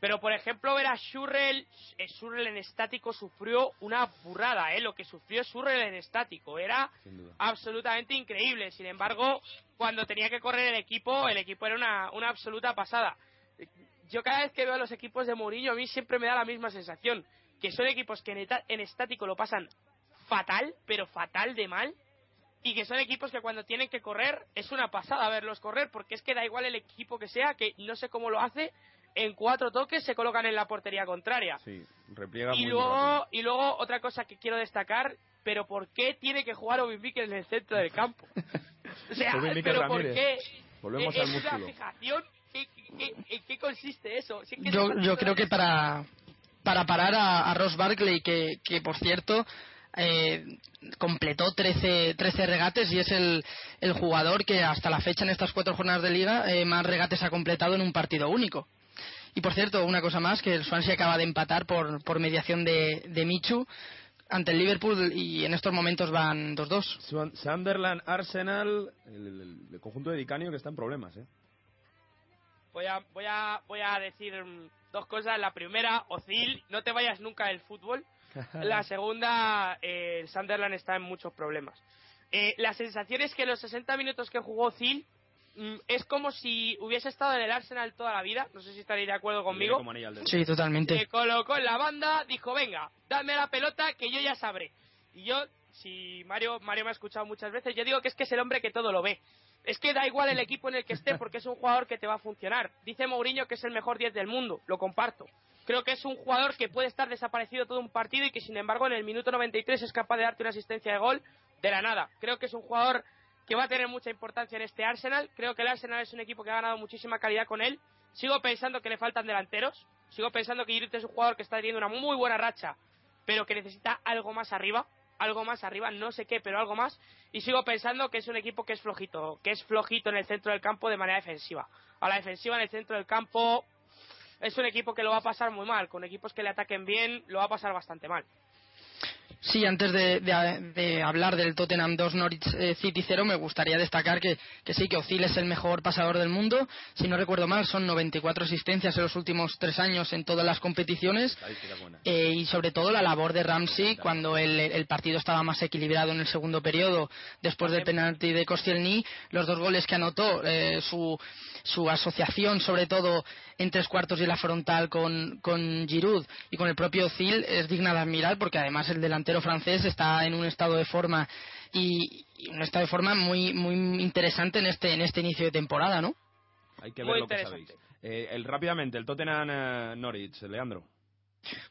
pero por ejemplo ver a Schurrell, eh, Schurrell en estático sufrió una burrada, eh, lo que sufrió Schurrell en estático era absolutamente increíble. Sin embargo, cuando tenía que correr el equipo, el equipo era una, una absoluta pasada. Yo cada vez que veo a los equipos de Mourinho, a mí siempre me da la misma sensación, que son equipos que en, eta- en estático lo pasan fatal, pero fatal de mal, y que son equipos que cuando tienen que correr es una pasada verlos correr porque es que da igual el equipo que sea, que no sé cómo lo hace, en cuatro toques se colocan en la portería contraria. Sí, repliega Y muy luego, rápido. y luego otra cosa que quiero destacar, pero ¿por qué tiene que jugar Mikel en el centro del campo? *laughs* O sea, pero ¿por qué? Volvemos ¿Es al una fijación? ¿Qué- qué- ¿En qué consiste eso? Que Yo, yo creo que para, para parar a, a Ross Barkley, que, que por cierto eh, completó 13, 13 regates y es el, el jugador que hasta la fecha en estas cuatro jornadas de liga eh, más regates ha completado en un partido único. Y por cierto, una cosa más, que el Swansea acaba de empatar por, por mediación de, de Michu ante el Liverpool y en estos momentos van 2-2. Swan- Sunderland, Arsenal, el, el- el conjunto de Dicanio que está en problemas, ¿eh? Voy a, voy a, voy a decir mm, dos cosas. La primera, Ozil, no te vayas nunca del fútbol. *laughs* La segunda, eh, el Sunderland está en muchos problemas. Eh, la sensación es que los 60 minutos que jugó Ozil mm, es como si hubiese estado en el Arsenal toda la vida. No sé si estaréis de acuerdo conmigo. Sí, totalmente. Se colocó en la banda, dijo, venga, dame la pelota que yo ya sabré. Y yo, si Mario, Mario me ha escuchado muchas veces, yo digo que es que es el hombre que todo lo ve. Es que da igual el equipo en el que esté porque es un jugador que te va a funcionar. Dice Mourinho que es el mejor 10 del mundo, lo comparto. Creo que es un jugador que puede estar desaparecido todo un partido y que sin embargo en el minuto 93 es capaz de darte una asistencia de gol de la nada. Creo que es un jugador que va a tener mucha importancia en este Arsenal. Creo que el Arsenal es un equipo que ha ganado muchísima calidad con él. Sigo pensando que le faltan delanteros. Sigo pensando que Giroud es un jugador que está teniendo una muy buena racha, pero que necesita algo más arriba. Algo más arriba, no sé qué, pero algo más. Y sigo pensando que es un equipo que es flojito, que es flojito en el centro del campo de manera defensiva. A la defensiva en el centro del campo es un equipo que lo va a pasar muy mal. Con equipos que le ataquen bien, lo va a pasar bastante mal. Sí, antes de, de- de hablar del Tottenham 2 Norwich eh, City 0, me gustaría destacar que, que sí, que Ozil es el mejor pasador del mundo. Si no recuerdo mal, son 94 asistencias en los últimos tres años en todas las competiciones. Eh, y sobre todo la labor de Ramsey cuando el, el partido estaba más equilibrado en el segundo periodo después del penalti de Koscielny los dos goles que anotó eh, su, su asociación sobre todo en tres cuartos y la frontal con, con Giroud y con el propio Ozil es digna de admirar porque además el delantero francés está en un estado de forma y, y un estado de forma muy muy interesante en este en este inicio de temporada ¿no? Hay que Muy ver lo que sabéis. Eh, el, rápidamente, el Tottenham eh, Norwich, Leandro.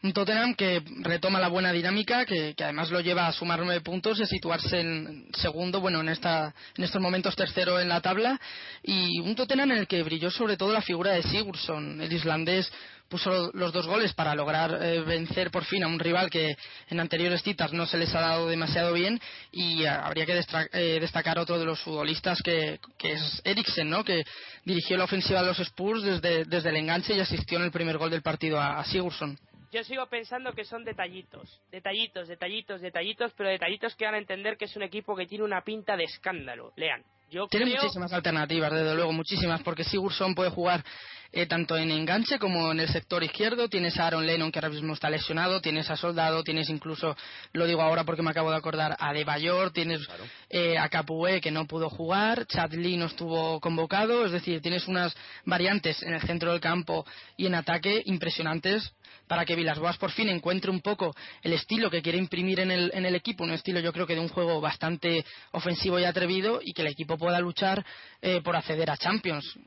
Un Tottenham que retoma la buena dinámica, que, además lo lleva a sumar nueve puntos y a situarse en segundo, bueno, en, esta, en estos momentos tercero en la tabla. Y un Tottenham en el que brilló sobre todo la figura de Sigurdsson, el islandés puso los dos goles para lograr eh, vencer por fin a un rival que en anteriores citas no se les ha dado demasiado bien y eh, habría que eh, destacar otro de los futbolistas que, que es Eriksen, ¿no? que dirigió la ofensiva de los Spurs desde, desde el enganche y asistió en el primer gol del partido a, a Sigurdsson. Yo sigo pensando que son detallitos, detallitos, detallitos, detallitos, pero detallitos que van a entender que es un equipo que tiene una pinta de escándalo. Lean, yo Tiene creo... muchísimas alternativas, desde luego, muchísimas, porque Sigurdsson puede jugar eh, tanto en enganche como en el sector izquierdo. Tienes a Aaron Lennon, que ahora mismo está lesionado, tienes a Soldado, tienes incluso, lo digo ahora porque me acabo de acordar, a De Bayor, tienes eh, a Capué, que no pudo jugar, Chad Lee no estuvo convocado, es decir, tienes unas variantes en el centro del campo y en ataque impresionantes para que Vilas-Boas por fin encuentre un poco el estilo que quiere imprimir en el, en el equipo, un estilo yo creo que de un juego bastante ofensivo y atrevido y que el equipo pueda luchar eh, por acceder a Champions.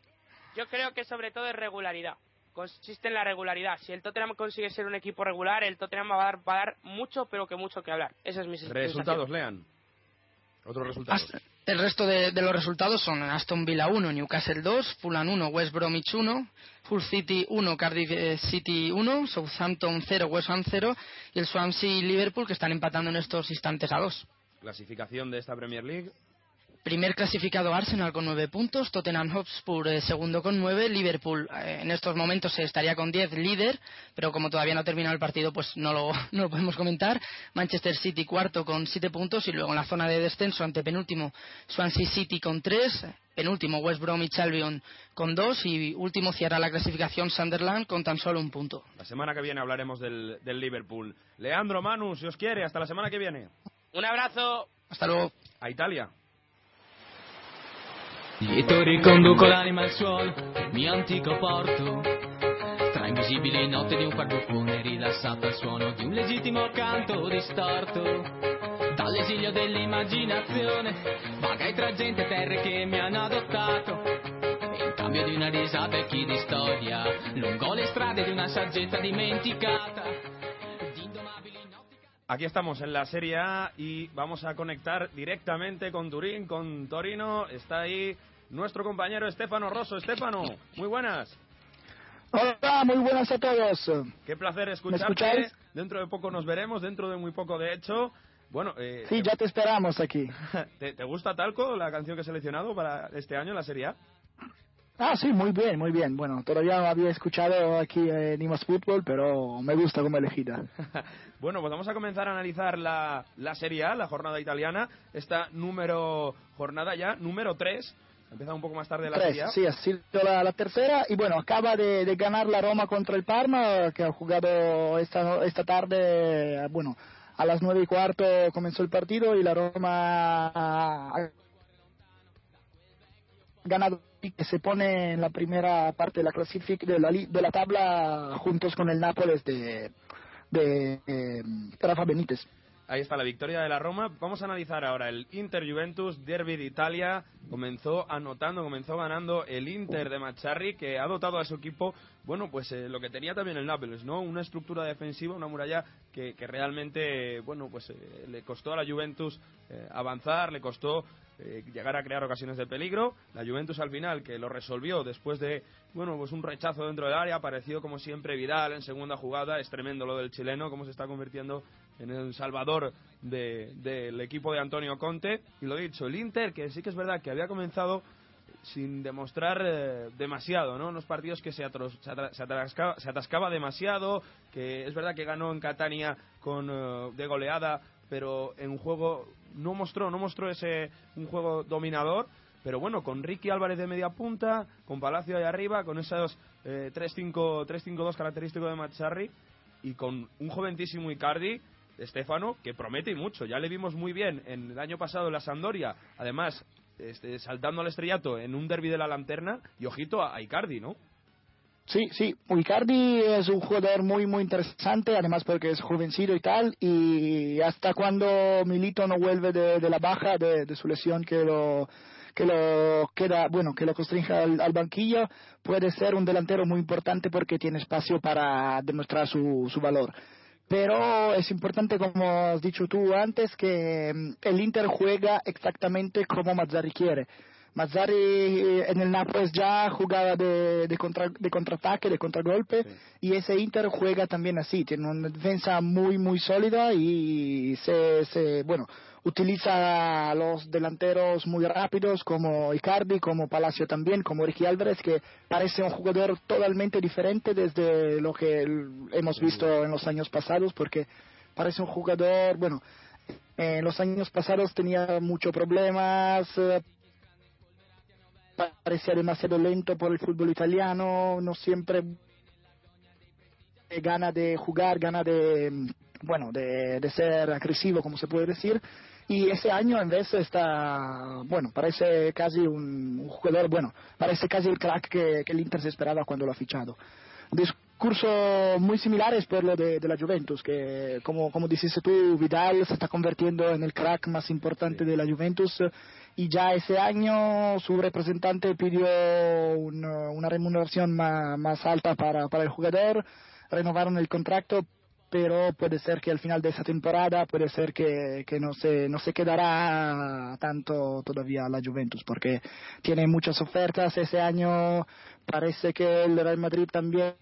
Yo creo que sobre todo es regularidad. Consiste en la regularidad. Si el Tottenham consigue ser un equipo regular, el Tottenham va a dar, va a dar mucho, pero que mucho que hablar. Esa es mi sensación. Resultados, lean. Otros resultados. El resto de, de los resultados son Aston Villa 1, Newcastle 2, Fulham 1, West Bromwich 1, Hull City 1, Cardiff eh, City 1, Southampton 0, West Ham 0 y el Swansea y Liverpool que están empatando en estos instantes a 2. Clasificación de esta Premier League. Primer clasificado Arsenal con 9 puntos, Tottenham Hotspur eh, segundo con 9, Liverpool eh, en estos momentos eh, estaría con 10 líder, pero como todavía no ha terminado el partido pues no lo, *laughs* no lo podemos comentar. Manchester City cuarto con 7 puntos y luego en la zona de descenso ante penúltimo Swansea City con 3, penúltimo West Bromwich Albion con 2 y último cierra la clasificación Sunderland con tan solo un punto. La semana que viene hablaremos del, del Liverpool. Leandro, Manu, si os quiere, hasta la semana que viene. Un abrazo. Hasta luego. A Italia. Lieto riconduco l'anima al suolo, mio antico porto. Tra invisibili note di un farbucone rilassato al suono di un legittimo canto distorto. dall'esilio dell'immaginazione, vagai tra gente e terre che mi hanno adottato. In cambio di una risata e chi di storia, lungo le strade di una saggezza dimenticata. Aquí estamos en la Serie A y vamos a conectar directamente con Turín, con Torino. Está ahí nuestro compañero Estefano Rosso. Estefano, muy buenas. Hola, muy buenas a todos. Qué placer escucharte. Dentro de poco nos veremos, dentro de muy poco de hecho. Bueno, eh, Sí, ya te esperamos aquí. *laughs* ¿te, te gusta Talco, la canción que he seleccionado para este año la Serie A? Ah, sí, muy bien, muy bien. Bueno, todavía no había escuchado aquí en Imos Fútbol, pero me gusta como elegida. *laughs* Bueno, pues vamos a comenzar a analizar la, la Serie A, la jornada italiana. Esta número, jornada ya, número 3. Empieza un poco más tarde la Serie. Tres, sí, ha sido la, la tercera y bueno, acaba de, de ganar la Roma contra el Parma, que ha jugado esta, esta tarde, bueno, a las nueve y cuarto comenzó el partido y la Roma ha ganado y que se pone en la primera parte de la clasific de la, de la tabla juntos con el Nápoles de, de eh, Rafa Benítez. Ahí está la victoria de la Roma. Vamos a analizar ahora el Inter Juventus, Derby de Italia. Comenzó anotando, comenzó ganando el Inter de Macharri, que ha dotado a su equipo, bueno, pues eh, lo que tenía también el Nápoles, ¿no? Una estructura defensiva, una muralla que, realmente, bueno, pues eh, le costó a la Juventus eh, avanzar, le costó eh, llegar a crear ocasiones de peligro. La Juventus al final, que lo resolvió después de, bueno, pues un rechazo dentro del área, apareció como siempre Vidal en segunda jugada. Es tremendo lo del chileno, cómo se está convirtiendo en el salvador de- del equipo de Antonio Conte. Y lo dicho, el Inter, que sí que es verdad que había comenzado sin demostrar eh, demasiado, ¿no? Unos partidos que se, se, atascaba, se atascaba demasiado, que es verdad que ganó en Catania con eh, de goleada, pero en un juego no mostró, no mostró ese un juego dominador. Pero bueno, con Ricky Álvarez de media punta, con Palacio ahí arriba, con esos eh, 3-5 3-5-2 característicos de Macharri y con un joventísimo Icardi, Estefano, que promete y mucho. Ya le vimos muy bien en el año pasado en la Sampdoria, además este, saltando al estrellato en un derby de la lanterna, y ojito a, Icardi, ¿no? Sí, sí, Icardi es un jugador muy, muy interesante, además porque es jovencito y tal, y hasta cuando Milito no vuelve de, la baja, de, de su lesión que lo que lo queda, bueno, que lo constringe al, al banquillo, puede ser un delantero muy importante porque tiene espacio para demostrar su, su valor. Pero es importante, como has dicho tú antes, que mm, el Inter juega exactamente como Mazzari quiere. Mazzari eh, en el Nápoles ya jugaba de, de, contra, de contraataque, de contragolpe, y ese Inter juega también así, tiene una defensa muy, muy sólida y se, se bueno, utiliza a los delanteros muy rápidos como Icardi, como Palacio también, como Ricky Álvarez, que parece un jugador totalmente diferente desde lo que hemos visto en los años pasados, porque parece un jugador, bueno, en los años pasados tenía muchos problemas, eh, parecía demasiado lento por el fútbol italiano, no siempre gana de jugar, gana de, mm, bueno, de, de ser agresivo, como se puede decir. Y ese año en vez está, bueno, parece casi un, un jugador, bueno, parece casi el crack que, que el Inter se esperaba cuando lo ha fichado. Discurso muy similares por lo de, de la Juventus, que como, como dijiste tú, Vidal se está convirtiendo en el crack más importante de la Juventus y ya ese año su representante pidió una, una remuneración más, más alta para, para el jugador, renovaron el contrato, pero puede ser que al final de esa temporada puede ser que, que no se no se quedará tanto todavía la Juventus porque tiene muchas ofertas. Ese año parece que el Real Madrid también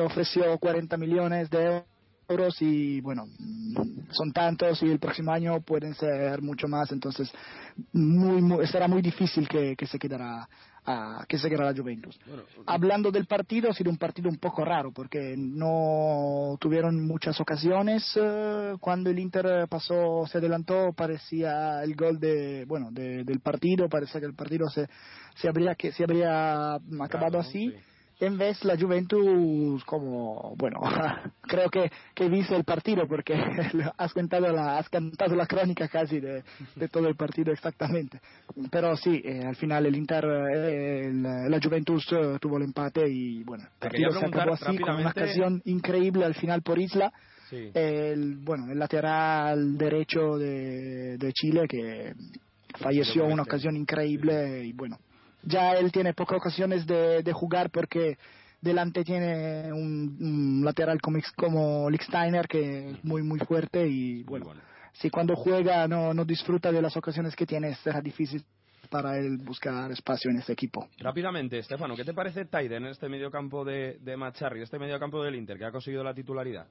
ofreció 40 millones de euros y bueno son tantos y el próximo año pueden ser mucho más. Entonces muy, muy será muy difícil que, que se quedará a, que se quedará la Juventus hablando del partido ha sido un partido un poco raro porque no tuvieron muchas ocasiones eh, cuando el Inter pasó se adelantó parecía el gol de bueno de- del partido parecía que el partido se se habría que se habría acabado así en vez la Juventus como bueno *laughs* creo que que viste el partido porque *laughs* has contado la has cantado la crónica casi de, de todo el partido exactamente. Pero sí eh, al final el Inter eh, el- la Juventus eh, tuvo el empate y bueno el partido se acabó así con una ocasión increíble al final por Isla. Sí. el, bueno, el lateral derecho de, de Chile que falleció una ocasión increíble y bueno, ya él tiene pocas ocasiones de, de jugar porque delante tiene un, un lateral como, como Licksteiner que es muy muy fuerte y bueno, si cuando juega no, no disfruta de las ocasiones que tiene será difícil para él buscar espacio en este equipo. Rápidamente, Stefano, ¿qué te parece Taiden en este mediocampo de, de Macharri, este mediocampo del Inter, que ha conseguido la titularidad?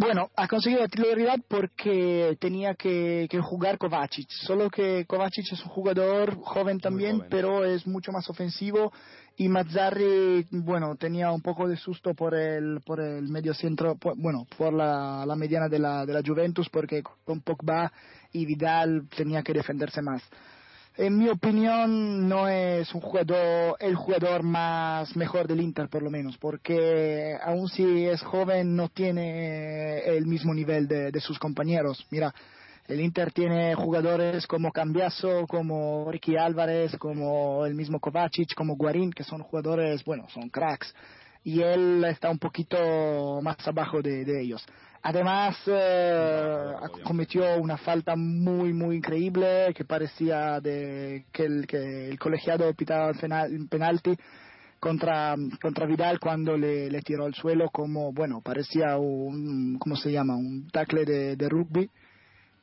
Bueno, ha conseguido la titularidad porque tenía que, que jugar Kovacic. Solo que Kovacic es un jugador joven también, pero es mucho más ofensivo. Y Mazzarri, bueno, tenía un poco de susto por el, por el medio centro, por- bueno, por la, la mediana de la, de la Juventus, porque con Pogba y Vidal tenía que defenderse más. En mi opinión, no es un jugador, el jugador más mejor del Inter, por lo menos, porque aun si es joven, no tiene el mismo nivel de, de sus compañeros. Mira, el Inter tiene jugadores como Cambiaso, como Ricky Álvarez, como el mismo Kovacic, como Guarín, que son jugadores, bueno, son cracks. Y él está un poquito más abajo de, de ellos. Además, eh, cometió una falta muy, muy increíble que parecía de que el, que el colegiado pitaba penalti contra, contra Vidal cuando le, le tiró al suelo como, bueno, parecía un, ¿cómo se llama? Un tackle de, de rugby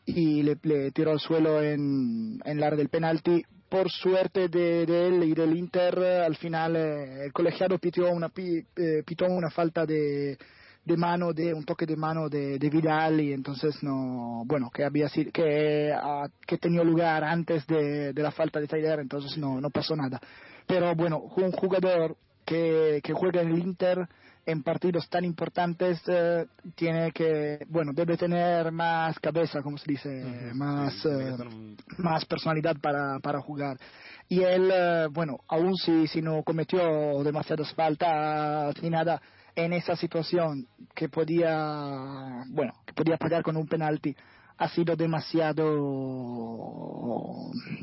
y le, le tiró al suelo en, en la área del penalti. Por suerte de, de él y del Inter, al final eh, el colegiado pitó una, eh, pitó una falta de, de mano, de un toque de mano de, de Vidal y entonces no, bueno, que había sido, que, ah, que tenía lugar antes de, de la falta de Tyler, entonces no, no pasó nada. Pero bueno, un jugador que, que juega en el Inter en partidos tan importantes eh, tiene que, bueno, debe tener más cabeza, como se dice, más, eh, más personalidad para, para jugar. Y él, eh, bueno, aún si, si no cometió demasiadas faltas ni nada, en esa situación que podía, bueno, que podía pagar con un penalti, ha sido demasiado,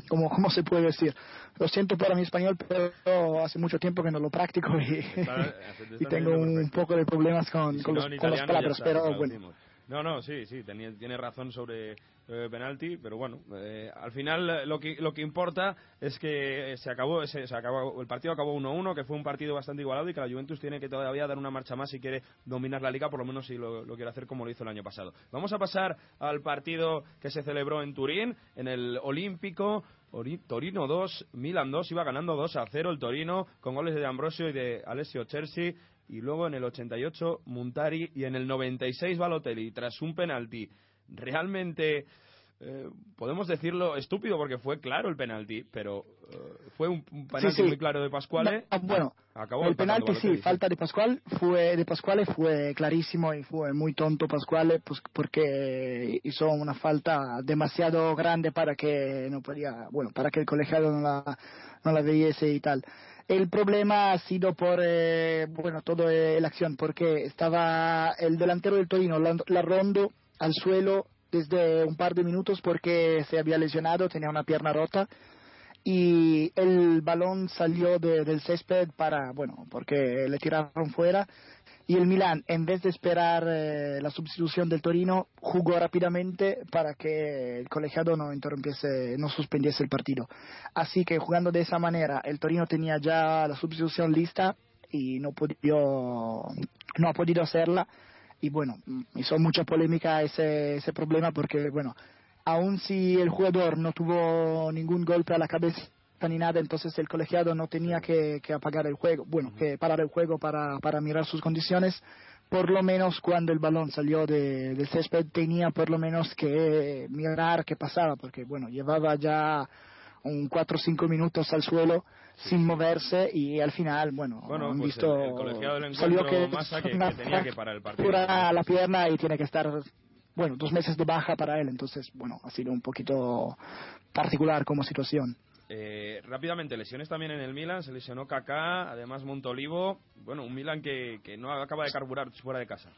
¿cómo, cómo se puede decir? Lo siento para mi español, pero hace mucho tiempo que no lo practico y, *laughs* tengo un poco de problemas con, si con, no, los- con las palabras, está, pero bueno. No, no, sí, sí, tenía- tiene razón sobre eh, penalti, pero bueno, eh, al final eh, lo que, lo que importa es que eh, se acabó, se, se acabó el partido acabó 1-1, que fue un partido bastante igualado y que la Juventus tiene que todavía dar una marcha más si quiere dominar la liga, por lo menos si lo, quiere hacer como lo hizo el año pasado. Vamos a pasar al partido que se celebró en Turín, en el Olímpico. Ori- Torino 2, Milan 2, iba ganando 2 a 0 el Torino con goles de Ambrosio y de Alessio Chelsea y luego en el 88 Muntari y en el 96 Balotelli tras un penalti realmente eh, podemos decirlo estúpido porque fue claro el penalti pero eh, fue un, un penalti sí. muy claro de Pascuale No, bueno, acabó el penalti sí, falta de Pascual fue de Pascuale fue clarísimo y fue muy tonto Pascuale pues porque hizo una falta demasiado grande para que no podía, bueno, para que el colegiado no la no la viese y tal. El problema ha sido por eh, bueno, todo eh, la acción porque estaba el delantero del Torino la, la rondo al suelo desde un par de minutos porque se había lesionado, tenía una pierna rota y el balón salió de- del césped para, bueno, porque le tiraron fuera y el Milan, en vez de esperar eh, la sustitución del Torino, jugó rápidamente para que el colegiado no interrumpiese, no suspendiese el partido. Así que jugando de esa manera, el Torino tenía ya la sustitución lista y no, pudió, no ha podido hacerla. Y bueno, mm, hizo mucha polémica ese, ese problema porque, bueno, aun si el jugador no tuvo ningún golpe a la cabeza ni nada, entonces el colegiado no tenía que, que apagar el juego, bueno, que parar el juego para, para mirar sus condiciones. Por lo menos cuando el balón salió de, del césped tenía por lo menos que mirar qué pasaba, porque bueno, llevaba ya un 4 o 5 minutos al suelo sin moverse y al final, bueno, Bueno, han pues visto, el- el colegiado del salió encuentro que Massa que- tenía que parar el partido. la pierna y tiene que estar bueno, dos meses de baja para él, entonces, bueno, ha sido un poquito particular como situación. Eh, rápidamente, lesiones también en el Milan, se lesionó Kaká, además Montolivo, bueno, un Milan que, que no acaba de carburar fuera de casa.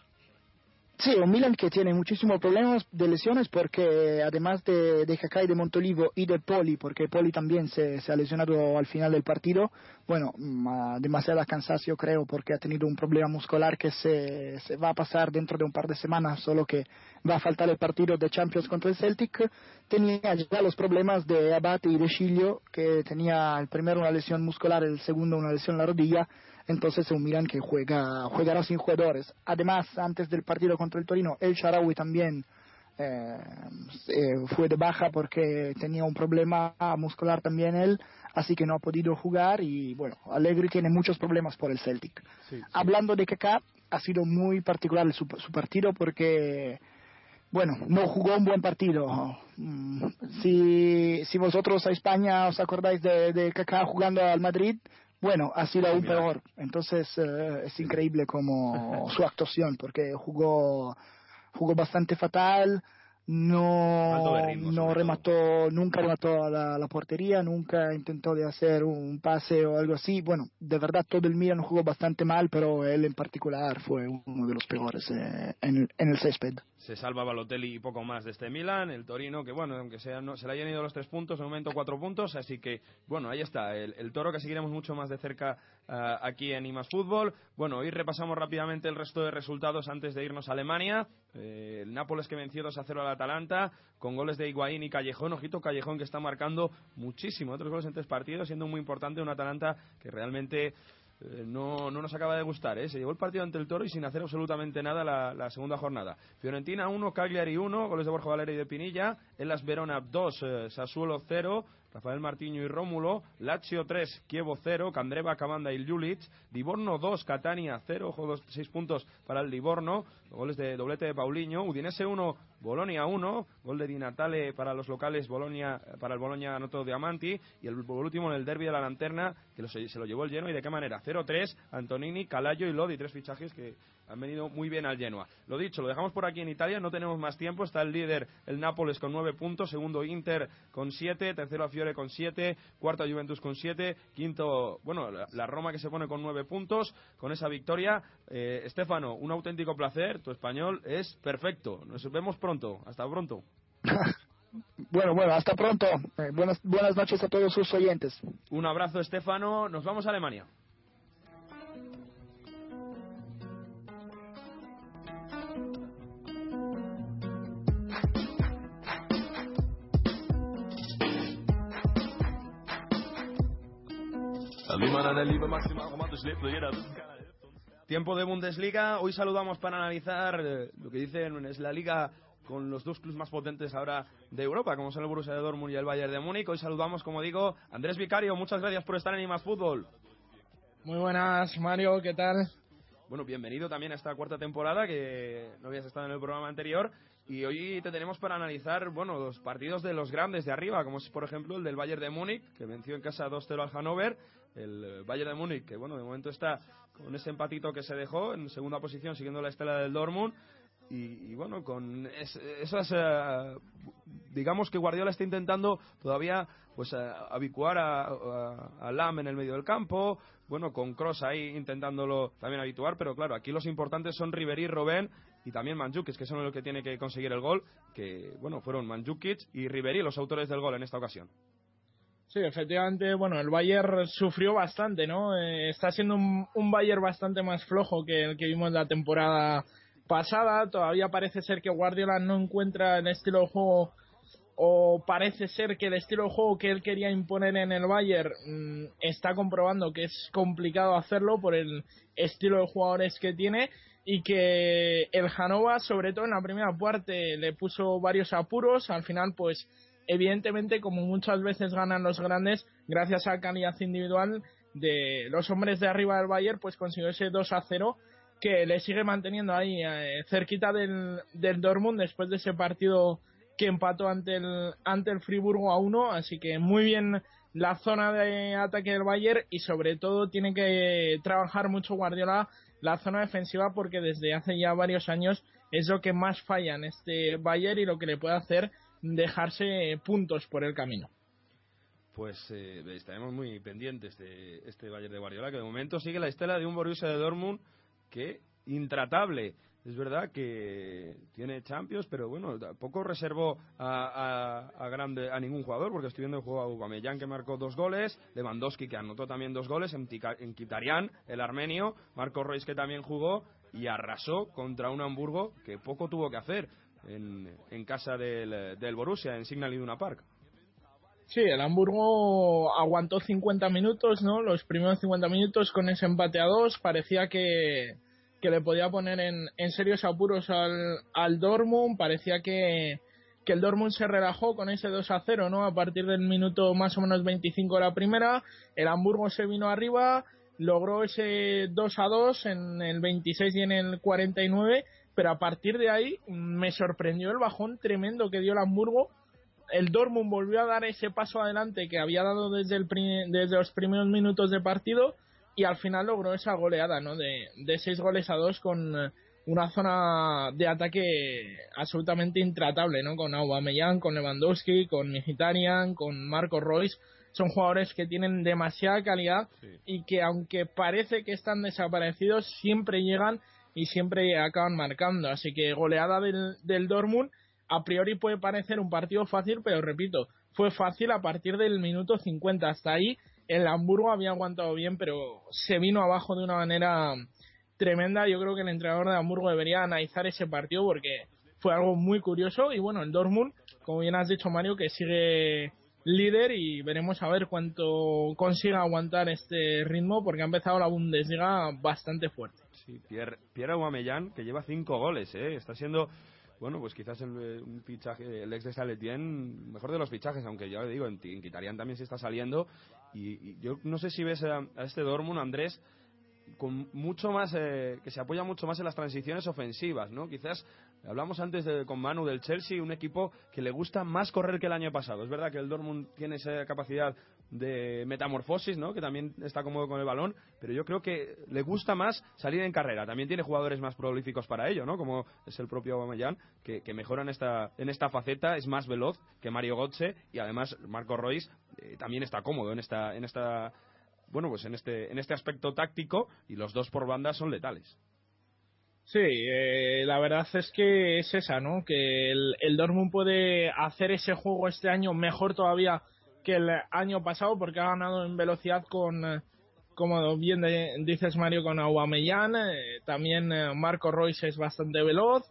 Sí, un Milan que tiene muchísimos problemas de lesiones porque además de, de Kaká y de Montolivo y de Poli, porque Poli también se, se ha lesionado al final del partido, bueno, mm, demasiado cansancio creo porque ha tenido un problema muscular que se, se va a pasar dentro de un par de semanas, solo que va a faltar el partido de Champions contra el Celtic, tenía ya los problemas de Abate y de Chilio, que tenía el primero una lesión muscular, el segundo una lesión en la rodilla, entonces un Milan que juega jugará sin jugadores. Además, antes del partido contra el Torino, el Sharawi también eh, eh, fue de baja porque tenía un problema muscular también él, así que no ha podido jugar y bueno, Allegri tiene muchos problemas por el Celtic. Hablando de Kaká, ha sido muy particular su, su partido porque bueno, no jugó un buen partido. Mm, Si, si vosotros a España os acordáis de, de Kaká jugando al Madrid, bueno, ha sido aún peor. Entonces eh, es increíble como *laughs* su actuación, porque jugó, jugó bastante fatal, no, ritmo, no remató, nunca remató a la, la portería, nunca intentó de hacer un pase o algo así. Bueno, de verdad todo el Milan jugó bastante mal, pero él en particular fue uno de los peores eh, en, en el césped. Se salva Balotelli y poco más de este Milan. El Torino, que bueno, aunque sea, no, se le hayan ido los tres puntos, de momento cuatro puntos. Así que, bueno, ahí está. El, toro que seguiremos mucho más de cerca ah, aquí en IMAS Fútbol. Bueno, hoy repasamos rápidamente el resto de resultados antes de irnos a Alemania. Eh, el Nápoles que venció 2 a 0 al Atalanta, con goles de Higuaín y Callejón. Ojito, Callejón que está marcando muchísimo. Otros goles en tres partidos, siendo muy importante un Atalanta que realmente eh, no, no nos acaba de gustar. ¿eh? Se llevó el partido ante el Toro y sin hacer absolutamente nada la, la segunda jornada. Fiorentina 1, Cagliari 1, goles de Borja Valera y de Pinilla. Elas Verona 2, eh, Sassuolo 0, Rafael Martiño y Rómulo. Lazio 3, Kievo 0, Candreva, Camanda y Julic. Livorno 2, Catania 0, ojo 6 puntos para el Livorno. Goles de doblete de Paulinho. Udinese 1, Bolonia 1, gol de Di Natale para los locales, Bolonia, para el Bolonia anotó Diamanti, y el último en el derby de la lanterna, que se lo llevó el Genoa, y de qué manera, 0-3, Antonini, Calayo y Lodi, tres fichajes que han venido muy bien al Genoa. Lo dicho, lo dejamos por aquí en Italia, no tenemos más tiempo, está el líder, el Nápoles con 9 puntos, segundo Inter con 7, tercero Fiore con 7, cuarto Juventus con 7, quinto, bueno, la, Roma que se pone con 9 puntos, con esa victoria. Eh, Estefano, un auténtico placer, tu español es perfecto, nos vemos pronto, hasta pronto. *laughs* Bueno, bueno, hasta pronto. Eh, buenas, buenas noches a todos sus oyentes. Un abrazo, Estefano. Nos vamos a Alemania. Tiempo de Bundesliga. Hoy saludamos para analizar eh, lo que dicen es la liga con los dos clubes más potentes ahora de Europa, como son el Borussia de Dortmund y el Bayern de Múnich. Hoy saludamos, como digo, Andrés Vicario. Muchas gracias por estar en IMAS Fútbol. Muy buenas, Mario, ¿qué tal? Bueno, bienvenido también a esta cuarta temporada que no habías estado en el programa anterior y hoy te tenemos para analizar, bueno, los partidos de los grandes de arriba, como es por ejemplo el del Bayern de Múnich, que venció en casa 2-0 al Hannover, el Bayern de Múnich, que bueno, de momento está con ese empatito que se dejó en segunda posición siguiendo la estela del Dortmund y, y bueno, con es- esas eh, digamos que Guardiola está intentando todavía pues eh, habituar a, a, a Lam en el medio del campo, bueno, con Cross ahí intentándolo también habituar, pero claro, aquí los importantes son Ribery, Robben y también Mandzukic, que son los que tiene que conseguir el gol, que bueno, fueron Mandzukic y Ribery los autores del gol en esta ocasión. Sí, efectivamente, bueno, el Bayern sufrió bastante, ¿no? Eh, está siendo un, un Bayern bastante más flojo que el que vimos la temporada pasada. Todavía parece ser que Guardiola no encuentra el estilo de juego o parece ser que el estilo de juego que él quería imponer en el Bayern mm, está comprobando que es complicado hacerlo por el estilo de jugadores que tiene y que el Hanova, sobre todo en la primera parte, le puso varios apuros. Al final, pues, evidentemente, como muchas veces ganan los grandes, gracias a calidad individual de los hombres de arriba del Bayern, pues consiguió ese 2 a 0 que le sigue manteniendo ahí eh, cerquita del, del Dortmund después de ese partido que empató ante el ante el Friburgo a 1, así que muy bien la zona de ataque del Bayern y sobre todo tiene que trabajar mucho Guardiola la zona defensiva porque desde hace ya varios años es lo que más falla en este Bayern y lo que le puede hacer dejarse puntos por el camino. Pues eh, estaremos muy pendientes de este Bayern de Guardiola, que de momento sigue la estela de un Borussia de Dortmund que intratable. Es verdad que tiene Champions, pero bueno, tampoco reservó a, a, grande, a ningún jugador, porque estoy viendo el juego a Aubameyang que marcó dos goles, Lewandowski que anotó también dos goles, en, en el armenio, Marco Reis que también jugó y arrasó contra un Hamburgo que poco tuvo que hacer en, en casa del, del Borussia, en Signal Iduna Park. Sí, el Hamburgo aguantó 50 minutos, ¿no? Los primeros 50 minutos con ese empate a dos. Parecía que, que le podía poner en, en serios apuros al, al Dortmund. Parecía que, que el Dortmund se relajó con ese 2 a 0, ¿no? A partir del minuto más o menos 25 de la primera, el Hamburgo se vino arriba, logró ese 2 a 2 en el 26 y en el 49, pero a partir de ahí me sorprendió el bajón tremendo que dio el Hamburgo el Dortmund volvió a dar ese paso adelante que había dado desde, el desde los primeros minutos de partido y al final logró esa goleada ¿no? de, de seis goles a dos con eh, una zona de ataque absolutamente intratable, ¿no? Con Aubameyang, con Lewandowski, con Mkhitaryan, con Marco Royce. Son jugadores que tienen demasiada calidad y que aunque parece que están desaparecidos, siempre llegan y siempre acaban marcando. Así que goleada del, del Dortmund a priori puede parecer un partido fácil, pero repito, fue fácil a partir del minuto 50. Hasta ahí el Hamburgo había aguantado bien, pero se vino abajo de una manera tremenda. Yo creo que el entrenador de Hamburgo debería analizar ese partido porque fue algo muy curioso. Y bueno, el Dortmund, como bien has dicho Mario, que sigue líder y veremos a ver cuánto consiga aguantar este ritmo porque ha empezado la Bundesliga bastante fuerte. Sí, Pierre, Pierre que lleva cinco goles, ¿eh? Está siendo, bueno, pues quizás el, eh, un fichaje, el ex de Saletien, mejor de los fichajes, aunque ya le digo, en, en también se está saliendo. Y, y yo no sé si ves a, a este Dortmund, Andrés, con mucho más, eh, que se apoya mucho más en las transiciones ofensivas, ¿no? Quizás, hablamos antes de, con Manu del Chelsea, un equipo que le gusta más correr que el año pasado. Es verdad que el Dortmund tiene esa capacidad de metamorfosis, ¿no? Que también está cómodo con el balón, pero yo creo que le gusta más salir en carrera. También tiene jugadores más prolíficos para ello, ¿no? Como es el propio Aubameyang, que, que mejora en esta, en esta faceta, es más veloz que Mario Götze y además Marco Royce eh, también está cómodo en esta, en esta bueno, pues en este, en este aspecto táctico y los dos por banda son letales. Sí, eh, la verdad es que es esa, ¿no? Que el, el Dortmund puede hacer ese juego este año mejor todavía que el año pasado porque ha ganado en velocidad con, eh, como bien de- dices Mario, con Aubameyang. eh, también eh, Marco Royce es bastante veloz.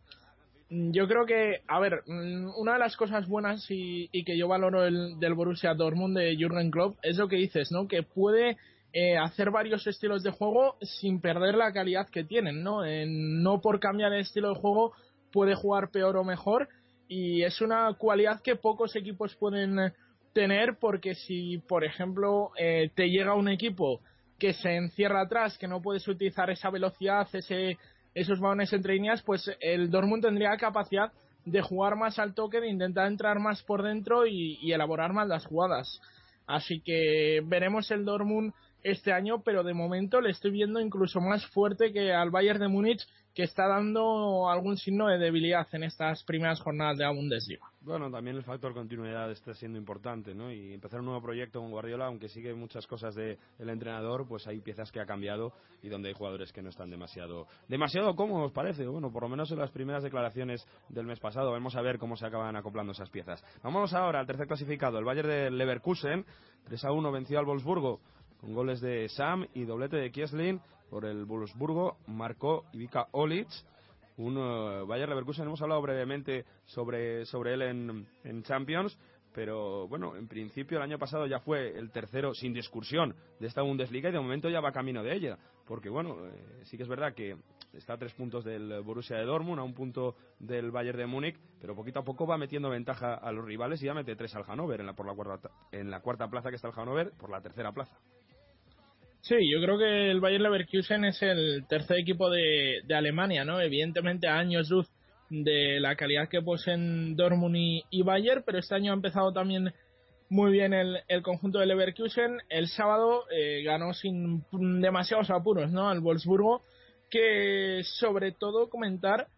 Mm, Yo creo que, a ver, mm, una de las cosas buenas y, y que yo valoro el, del Borussia Dortmund de Jürgen Klopp es lo que dices, ¿no? Que puede eh, hacer varios estilos de juego sin perder la calidad que tienen, ¿no? Eh, no por cambiar el estilo de juego puede jugar peor o mejor y es una cualidad que pocos equipos pueden tener porque si, por ejemplo, eh, te llega un equipo que se encierra atrás, que no puedes utilizar esa velocidad, ese, esos balones entre líneas, pues el Dortmund tendría capacidad de jugar más al toque, de intentar entrar más por dentro y, elaborar más las jugadas. Así que veremos el Dortmund este año, pero de momento le estoy viendo incluso más fuerte que al Bayern de Múnich, que está dando algún signo de debilidad en estas primeras jornadas de la Bundesliga. Bueno, también el factor continuidad está siendo importante, ¿no? Y empezar un nuevo proyecto con Guardiola, aunque sigue muchas cosas del entrenador, pues hay piezas que ha cambiado y donde hay jugadores que no están demasiado demasiado cómodos, parece. Bueno, por lo menos en las primeras declaraciones del mes pasado. Vamos a ver cómo se acaban acoplando esas piezas. Vamos ahora al tercer clasificado, el Bayern de Leverkusen. 3 a 1 venció al Wolfsburgo con goles de Sam y doblete de Kieslin por el Wolfsburgo. Marcó Ivica Olic un eh, Bayer Leverkusen. Hemos hablado brevemente sobre, sobre él en, en Champions, pero bueno, en principio el año pasado ya fue el tercero sin discusión de esta Bundesliga y de momento ya va camino de ella, porque bueno, eh, sí que es verdad que está a tres puntos del Borussia de Dortmund, a un punto del Bayern de Múnich, pero poquito a poco va metiendo ventaja a los rivales y ya mete tres al Hannover en la, por la cuarta, en la cuarta plaza que está el Hannover, por la tercera plaza. Sí, yo creo que el Bayern Leverkusen es el tercer equipo de, Alemania, ¿no? Evidentemente a años luz de la calidad que poseen Dortmund y, y Bayern, pero este año ha empezado también muy bien el, el conjunto de Leverkusen. El sábado eh, ganó sin demasiados apuros, ¿no? Al Wolfsburgo, que sobre todo comentar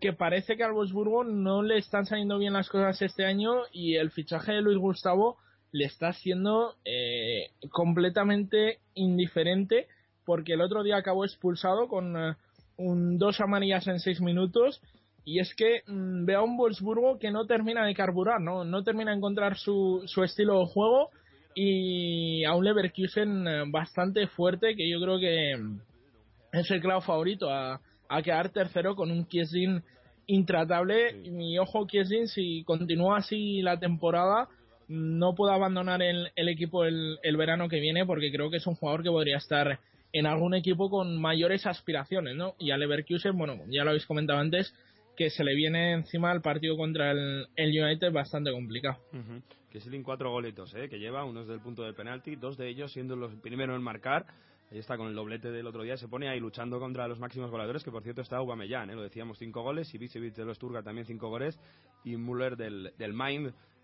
que parece que al Wolfsburgo no le están saliendo bien las cosas este año y el fichaje de Luis Gustavo le está siendo eh, completamente indiferente porque el otro día acabó expulsado con eh, un dos amarillas en seis minutos y es que mm, veo a un Wolfsburgo que no termina de carburar, no, no termina de encontrar su, su estilo de juego y a un Leverkusen eh, bastante fuerte que yo creo que mm, es el clavo favorito a, a quedar tercero con un Kiesin intratable. Y ojo Kiesin si continúa así la temporada no puede abandonar el, el equipo el, verano que viene porque creo que es un jugador que podría estar en algún equipo con mayores aspiraciones, ¿no? Y a Leverkusen, bueno, ya lo habéis comentado antes, que se le viene encima el partido contra el, el United bastante complicado. Ujú. Que Silin cuatro golitos, ¿eh? que lleva, uno es del punto del penalti, dos de ellos siendo los primeros en marcar. Ahí está con el doblete del otro día, se pone ahí luchando contra los máximos goleadores, que por cierto está Aubameyang, ¿eh? lo decíamos, cinco goles, Ibisevic de los Turga también cinco goles, y Müller del, del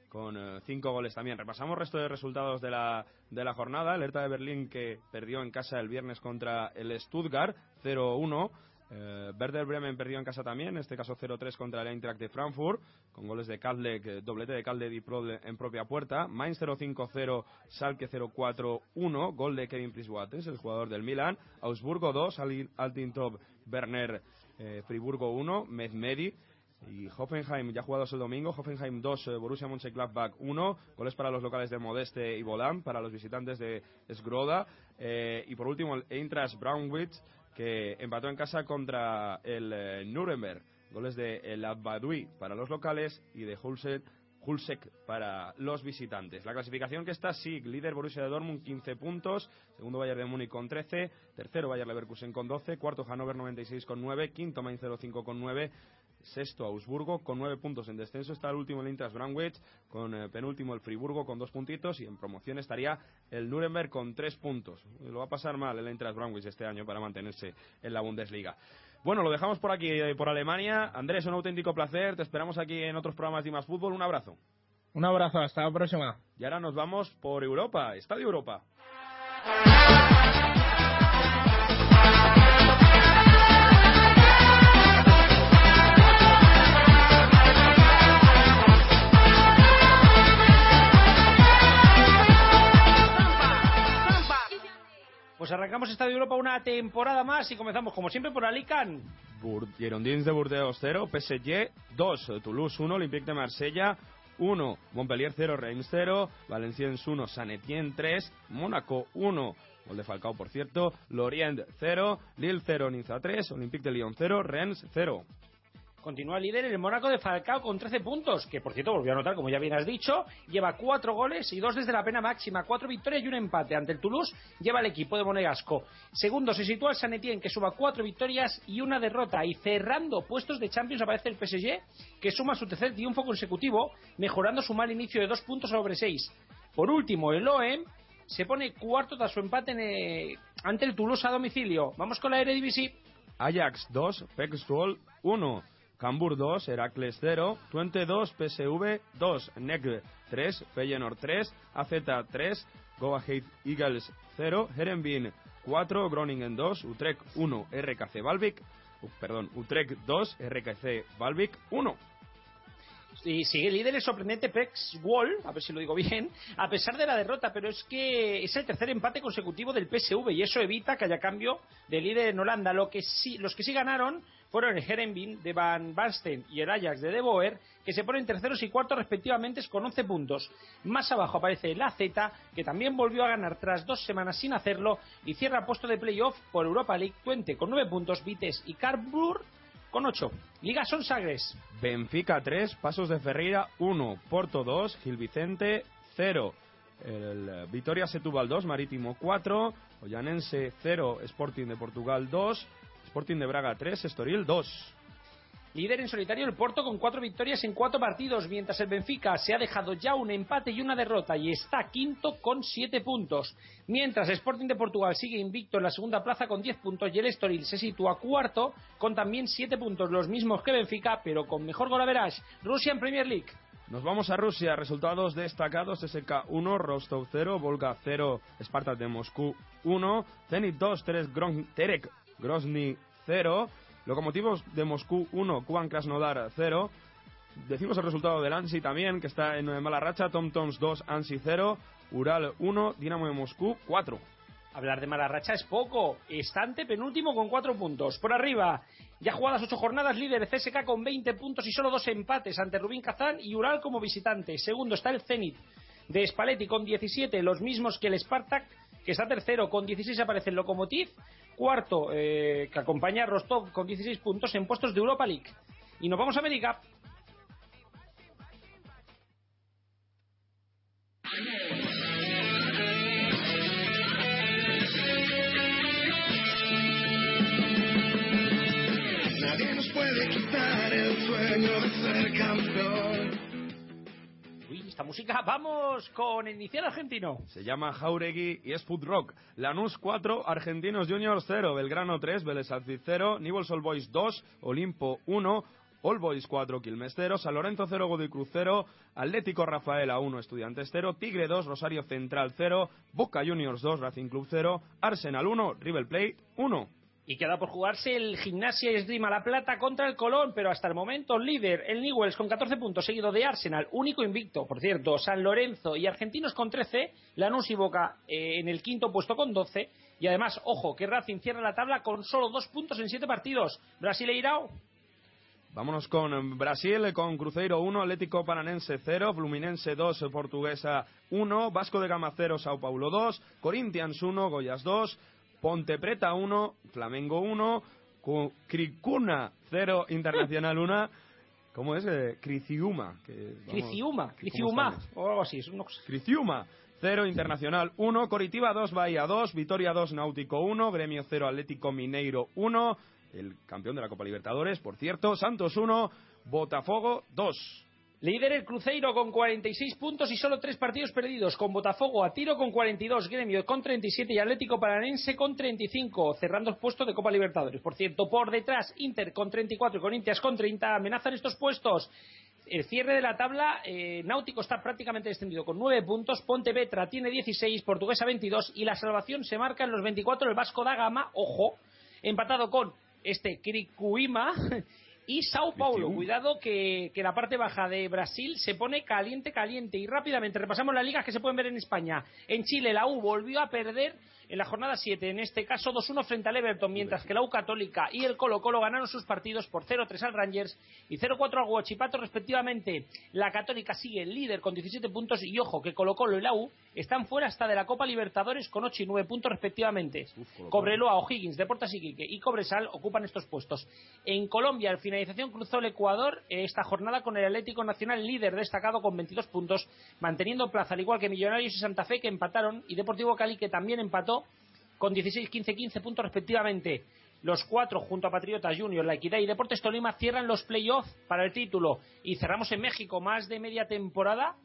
con eh, cinco goles también. Repasamos resto de resultados de la, de la jornada. El Hertha de Berlín que perdió en casa el viernes contra el Stuttgart 0-1. Eh, Werder Bremen perdió en casa también, en este caso 0-3 contra el Eintracht de Frankfurt, con goles de Kadlec, doblete de Kadlec y en propia puerta. Mainz 0-5-0, Schalke 0-4-1, gol de Kevin Priswates, el jugador del Milan. Augsburgo 2, Al- Altintop Werner eh, Friburgo 1, Mezmedi. Y Hoffenheim, ya jugados el domingo, Hoffenheim 2, eh, Borussia Mönchengladbach 1, goles para los locales de Modeste y Bodam, para los visitantes de Sgroda. Eh, y por último, el Eintracht Braunwitz, que empató en casa contra el eh, Nuremberg. Goles de El Abadui para los locales y de Hulsek, Hulsek para los visitantes. La clasificación que está, sí, líder Borussia de Dortmund 15 puntos, segundo Bayern de Múnich con 13, tercero Bayern Leverkusen con 12, cuarto Hannover 96 con 9, quinto Mainz 05 con 9, sexto Augsburgo con 9 puntos en descenso está el último el Eintracht Braunwitz con eh, penúltimo el Friburgo con 2 puntitos y en promoción estaría el Nuremberg con 3 puntos lo va a pasar mal el Eintracht Braunwitz este año para mantenerse en la Bundesliga bueno, lo dejamos por aquí, eh, por Alemania. Andrés, un auténtico placer. Te esperamos aquí en otros programas de Más Fútbol. Un abrazo. Un abrazo, hasta la próxima. Y ahora nos vamos por Europa, Estadio Europa. Europa una temporada más y comenzamos como siempre por Alicante. Bur Girondins de Burdeos 0, PSG 2, Toulouse 1, Olympique de Marsella 1, Montpellier 0, Reims 0, Valenciennes 1, San Etienne 3, Mónaco 1, gol de Falcao por cierto, Lorient 0, Lille 0, Niza 3, Olympique de Lyon 0, Rennes 0. Continúa líder el Mónaco de Falcao con 13 puntos, que por cierto volvió a anotar, como ya bien has dicho, lleva 4 goles y 2 desde la pena máxima, 4 victorias y un empate ante el Toulouse, lleva el equipo de Monegasco. Segundo se sitúa el San Etienne, que suma 4 victorias y una derrota, y cerrando puestos de Champions aparece el PSG, que suma su tercer triunfo consecutivo, mejorando su mal inicio de 2 puntos sobre 6. Por último, el OEM se pone cuarto tras su empate en, eh, ante el Toulouse a domicilio. Vamos con la Eredivisie. Ajax 2, PEC Zwolle 1, Cambur 2, Heracles 0, Twente 2, PSV 2, NEC 3, Feyenoord 3, AZ 3, Go Ahead Eagles 0, Herenveen 4, Groningen 2, Utrecht 1, RKC Valvik, uh, perdón, Utrecht 2, RKC Valvik 1. Y sigue líder el sorprendente Pex Wall, a ver si lo digo bien, a pesar de la derrota, pero es que es el tercer empate consecutivo del PSV y eso evita que haya cambio de líder en Holanda. Lo que sí, los que sí ganaron fueron el Herenveen de Van Basten y el Ajax de De Boer, que se ponen terceros y cuartos respectivamente con 11 puntos. Más abajo aparece el AZ, que también volvió a ganar tras dos semanas sin hacerlo y cierra puesto de playoff por Europa League Twente con 9 puntos, Vitesse y Carbur con 8. Liga son Sagres. Benfica 3, Pasos de Ferreira 1, Porto 2, Gil Vicente 0. El Vitoria Setúbal 2, Marítimo 4, Ollanense 0, Sporting de Portugal 2, Sporting de Braga 3, Estoril 2. Líder en solitario el Porto con cuatro victorias en cuatro partidos, mientras el Benfica se ha dejado ya un empate y una derrota y está quinto con siete puntos. Mientras Sporting de Portugal sigue invicto en la segunda plaza con 10 puntos y el Estoril se sitúa cuarto con también siete puntos, los mismos que Benfica, pero con mejor golaverage. Rusia en Premier League. Nos vamos a Rusia, resultados destacados, SK 1, Rostov 0, Volga 0, Spartak de Moscú 1, Zenit 2, 3, Gron Terek Grozny 0, Lokomotivos de Moscú 1, Kuban Krasnodar 0, decimos el resultado del Ansi también, que está en mala racha, Tom Toms 2, Ansi 0, Ural 1, Dinamo de Moscú 4. Hablar de mala racha es poco. Estante penúltimo con cuatro puntos. Por arriba, ya jugadas ocho jornadas, líder CSK con 20 puntos y solo dos empates ante Rubín Kazán y Ural como visitante. Segundo está el Zenit de Spalletti con 17, los mismos que el Spartak, que está tercero con 16 aparece el Lokomotiv. Cuarto, eh, que acompaña a Rostov con 16 puntos en puestos de Europa League. Y nos vamos a América. Nadie nos puede quitar el sueño de ser campeón. Esta música, vamos con el inicial argentino. Se llama Jauregui y es Food Rock. Lanús 4, Argentinos Juniors 0, Belgrano 3, Vélez Sarsfield 0, Newell's Old Boys 2, Olimpo 1, All Boys 4, Quilmes 0, San Lorenzo 0, Godoy Cruz 0, Atlético Rafaela 1, Estudiantes 0, Tigre 2, Rosario Central 0, Boca Juniors 2, Racing Club 0, Arsenal 1, River Plate 1. Y queda por jugarse el Gimnasia Esgrima La Plata contra el Colón, pero hasta el momento líder el Newells con 14 puntos, seguido de Arsenal, único invicto, por cierto, San Lorenzo y Argentinos con 13, Lanús y Boca eh, en el quinto puesto con 12, y además, ojo, que Racing cierra la tabla con solo dos puntos en siete partidos. Brasileirao, Vámonos con Brasil, con Cruzeiro 1, Atlético Paranense 0, Fluminense 2, Portuguesa 1, Vasco de Gama 0, Sao Paulo 2, Corinthians 1, Goiás 2, Ponte Preta 1, Flamengo 1, Cu- Cricuna 0, Internacional 1. ¿Cómo es? Eh, que, ¿cómo Criciúma, sale? o algo así. es Criciúma 0, Internacional 1, Coritiba 2, Bahía 2, Vitoria 2, Náutico 1, Gremio 0, Atlético Mineiro 1, el campeón de la Copa Libertadores, por cierto, Santos 1, Botafogo 2. Líder el Cruzeiro con 46 puntos y solo tres partidos perdidos, con Botafogo a tiro con 42, Gremio con 37 y Atlético Paranense con 35, cerrando el puesto de Copa Libertadores. Por cierto, por detrás, Inter con 34 y Corinthians con 30 amenazan estos puestos. El cierre de la tabla, eh, Náutico está prácticamente descendido con 9 puntos, Pontevedra tiene 16, Portuguesa 22 y la salvación se marca en los 24 el Vasco da Gama, ojo, empatado con este Cricuima y Sao Paulo. Cuidado que, que la parte baja de Brasil se pone caliente, caliente. Y rápidamente repasamos las ligas que se pueden ver en España. En Chile, la U volvió a perder en la jornada 7, en este caso 2-1 frente al Everton, mientras que la U Católica y el Colo Colo ganaron sus partidos por 0-3 al Rangers y 0-4 al Huachipato respectivamente. La Católica sigue líder con 17 puntos y ojo que Colo Colo y la U están fuera hasta de la Copa Libertadores con 8 y 9 puntos respectivamente. Cobreloa, O'Higgins, Deportes Iquique y Cobresal ocupan estos puestos. En Colombia, al finalización cruzó el Ecuador esta jornada con el Atlético Nacional líder destacado con 22 puntos, manteniendo plaza al igual que Millonarios y Santa Fe que empataron y Deportivo Cali que también empató con 16, 15, 15 puntos respectivamente. Los cuatro, junto a Patriotas Junior, La Equidad y Deportes Tolima, cierran los playoffs para el título. Y cerramos en México más de media temporada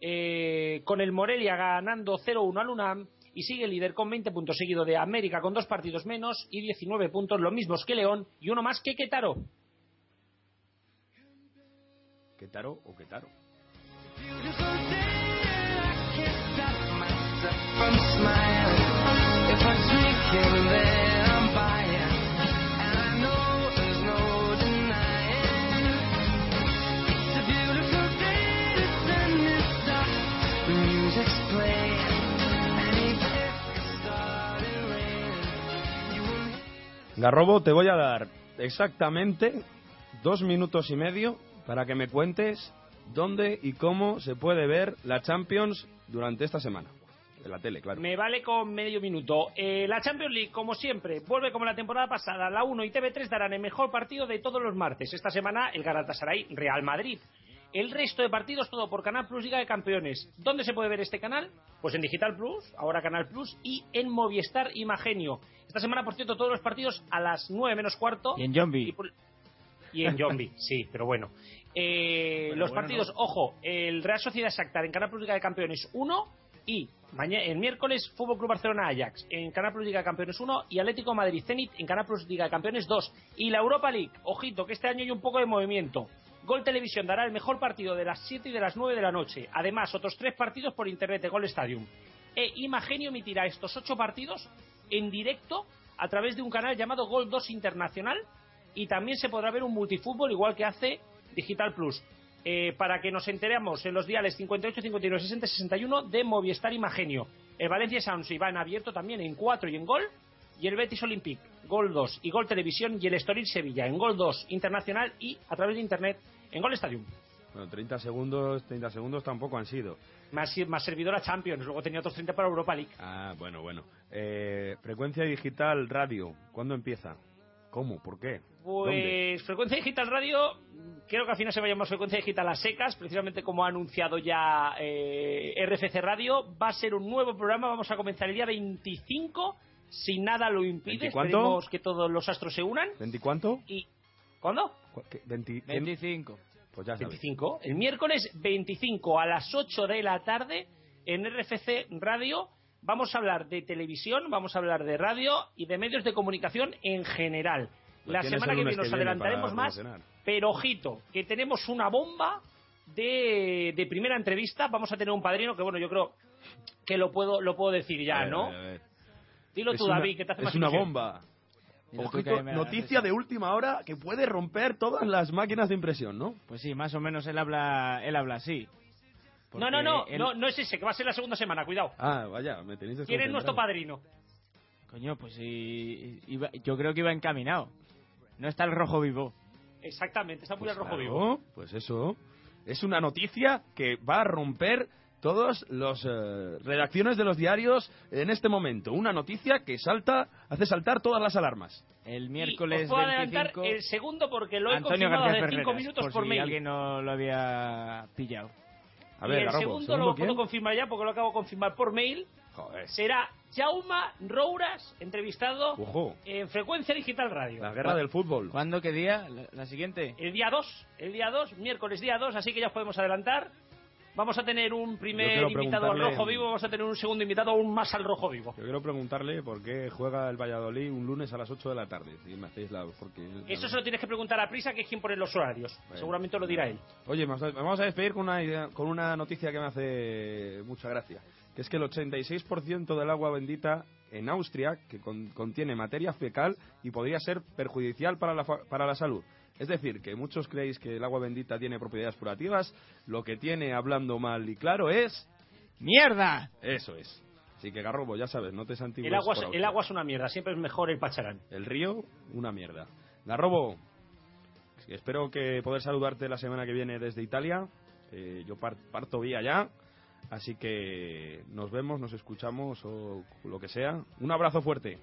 eh, con el Morelia ganando 0-1 al UNAM y sigue líder con 20 puntos, seguido de América con dos partidos menos y 19 puntos, los mismos que León y uno más que Quetaro. ¿Quetaro o Quetaro? From smiling, Garrobo, te voy a dar exactamente dos minutos y medio para que me cuentes dónde y cómo se puede ver la Champions durante esta semana. En la tele, claro. Me vale con medio minuto. Eh, la Champions League, como siempre, vuelve como la temporada pasada. La 1 y TV3 darán el mejor partido de todos los martes. Esta semana el Galatasaray Real Madrid. El resto de partidos todo por Canal Plus Liga de Campeones. ¿Dónde se puede ver este canal? Pues en Digital Plus, ahora Canal Plus y en Movistar Imagenio. Esta semana, por cierto, todos los partidos a las 9 menos cuarto. Y en Zombie. Y, por- y en Zombie, *laughs* sí, pero bueno. Eh, Pero los bueno, partidos, no. ojo, el Real Sociedad Shakhtar en Canal Plus Liga de Campeones 1 y mañana, el miércoles Fútbol Club Barcelona Ajax en Canal Plus Liga Campeones 1 y Atlético Madrid Zenit en Canal Plus Liga de Campeones 2 y la Europa League, ojito que este año hay un poco de movimiento. Gol Televisión dará el mejor partido de las 7 y de las 9 de la noche. Además, otros tres partidos por internet de Gol Stadium. E Imagenio emitirá estos ocho partidos en directo a través de un canal llamado Gol 2 Internacional y también se podrá ver un multifútbol igual que hace Digital Plus. Eh, para que nos enteremos en los diales 58, 59, 60, 61 de Movistar Imagenio. El Valencia Sounds va en abierto también en 4 y en gol. Y el Betis Olympic, Gol 2 y Gol Televisión. Y el Estoril Sevilla en Gol 2 internacional y a través de internet en Gol Stadium. Bueno, 30 segundos, 30 segundos tampoco han sido. Más, más servidora Champions. Luego tenía otros 30 para Europa League. Ah, bueno, bueno. Eh, frecuencia digital radio, ¿cuándo empieza? ¿Cómo? ¿Por qué? ¿Dónde? Pues Frecuencia Digital Radio, creo que al final se va a llamar Frecuencia Digital a secas, precisamente como ha anunciado ya eh, RFC Radio. Va a ser un nuevo programa, vamos a comenzar el día 25, si nada lo impide. ¿20 cuánto? Esperemos que todos los astros se unan. ¿20 cuánto? ¿Y cuándo? ¿Cu- qué? ¿20? 25. Pues ya sabes. 25. El miércoles 25 a las 8 de la tarde en RFC Radio vamos a hablar de televisión, vamos a hablar de radio y de medios de comunicación en general. La semana que viene nos adelantaremos más, pero ojito, que tenemos una bomba de, de primera entrevista. Vamos a tener un padrino que, bueno, yo creo que lo puedo, lo puedo decir ya, ver, ¿no? Dilo Es tú, una- David, que te hace Es más una ilusión. bomba. Ojito, noticia de última hora que puede romper todas las máquinas de impresión, ¿no? Pues sí, más o menos él habla, él habla así. No, no, no, él- no, no es ese, que va a ser la segunda semana, cuidado. Ah, vaya, me tenéis ¿Quién es nuestro padrino? Coño, pues sí, iba- yo creo que iba encaminado. No está el rojo vivo. Exactamente, está muy Pues al rojo claro, vivo. Pues eso. Es una noticia que va a romper todas las redacciones de los diarios en este momento. Una noticia que salta, hace saltar todas las alarmas. El Y miércoles os puedo adelantar 25, el segundo porque lo he Antonio confirmado García hace cinco Ferreras, minutos por, por, si mail. alguien no lo había pillado. A y ver, el Garrobo, segundo, ¿segundo lo quién? puedo confirmar ya porque lo acabo de confirmar por mail. Joder. Será Jauma Rouras, entrevistado Ojo, en Frecuencia Digital Radio. la guerra del fútbol. ¿Cuándo? ¿Qué día? ¿La, la siguiente? El día 2, el día 2, miércoles día 2, así que ya os podemos adelantar. Vamos a tener un primer invitado al rojo vivo, vamos a tener un segundo invitado aún más al rojo vivo. Yo quiero preguntarle por qué juega el Valladolid un lunes a las 8 de la tarde. Si me hacéis la... Porque... Eso se lo tienes que preguntar a Prisa, que es quien pone los horarios. Bueno. Seguramente lo dirá él. Oye, vamos a- vamos a despedir con una, idea- con una noticia que me hace mucha gracia. Que es que el 86% del agua bendita en Austria, que con- contiene materia fecal y podría ser perjudicial para la, fa- para la salud. Es decir, que muchos creéis que el agua bendita tiene propiedades curativas. Lo que tiene, hablando mal y claro, es... ¡Mierda! Eso es. Así que, Garrobo, ya sabes, no te santigues El agua, es- el agua es una mierda, siempre es mejor el pacharán. El río, una mierda. Garrobo, espero que poder saludarte la semana que viene desde Italia. Eh, yo par- parto vía ya. Así que nos vemos, nos escuchamos o lo que sea. Un abrazo fuerte.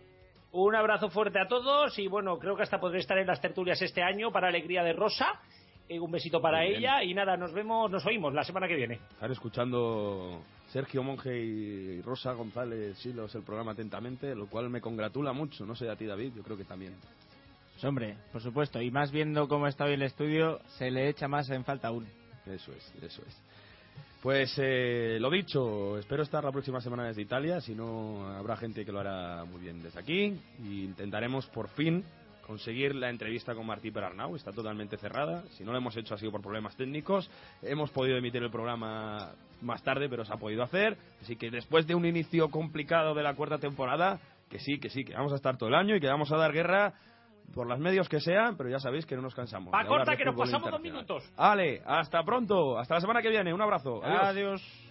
Un abrazo fuerte a todos y bueno, creo que hasta podré estar en las tertulias este año para alegría de Rosa. Eh, un besito para Muy bien. ella y nada, nos vemos, nos oímos la semana que viene. Estar escuchando Sergio Monge y Rosa González Silos el programa atentamente, lo cual me congratula mucho. No sé a ti, David, yo creo que también. Pues hombre, por supuesto. Y más viendo cómo está hoy el estudio, se le echa más en falta aún. Eso es, eso es. Pues eh, lo dicho, espero estar la próxima semana desde Italia, si no habrá gente que lo hará muy bien desde aquí. Y intentaremos por fin conseguir la entrevista con Martí Perarnau, está totalmente cerrada, si no lo hemos hecho ha sido por problemas técnicos, hemos podido emitir el programa más tarde, pero se ha podido hacer, así que después de un inicio complicado de la cuarta temporada, que sí, que sí, que vamos a estar todo el año y que vamos a dar guerra por los medios que sean, pero ya sabéis que no nos cansamos. Va corta que nos pasamos dos minutos. Ale, hasta pronto. Hasta la semana que viene. Un abrazo. Adiós. Adiós.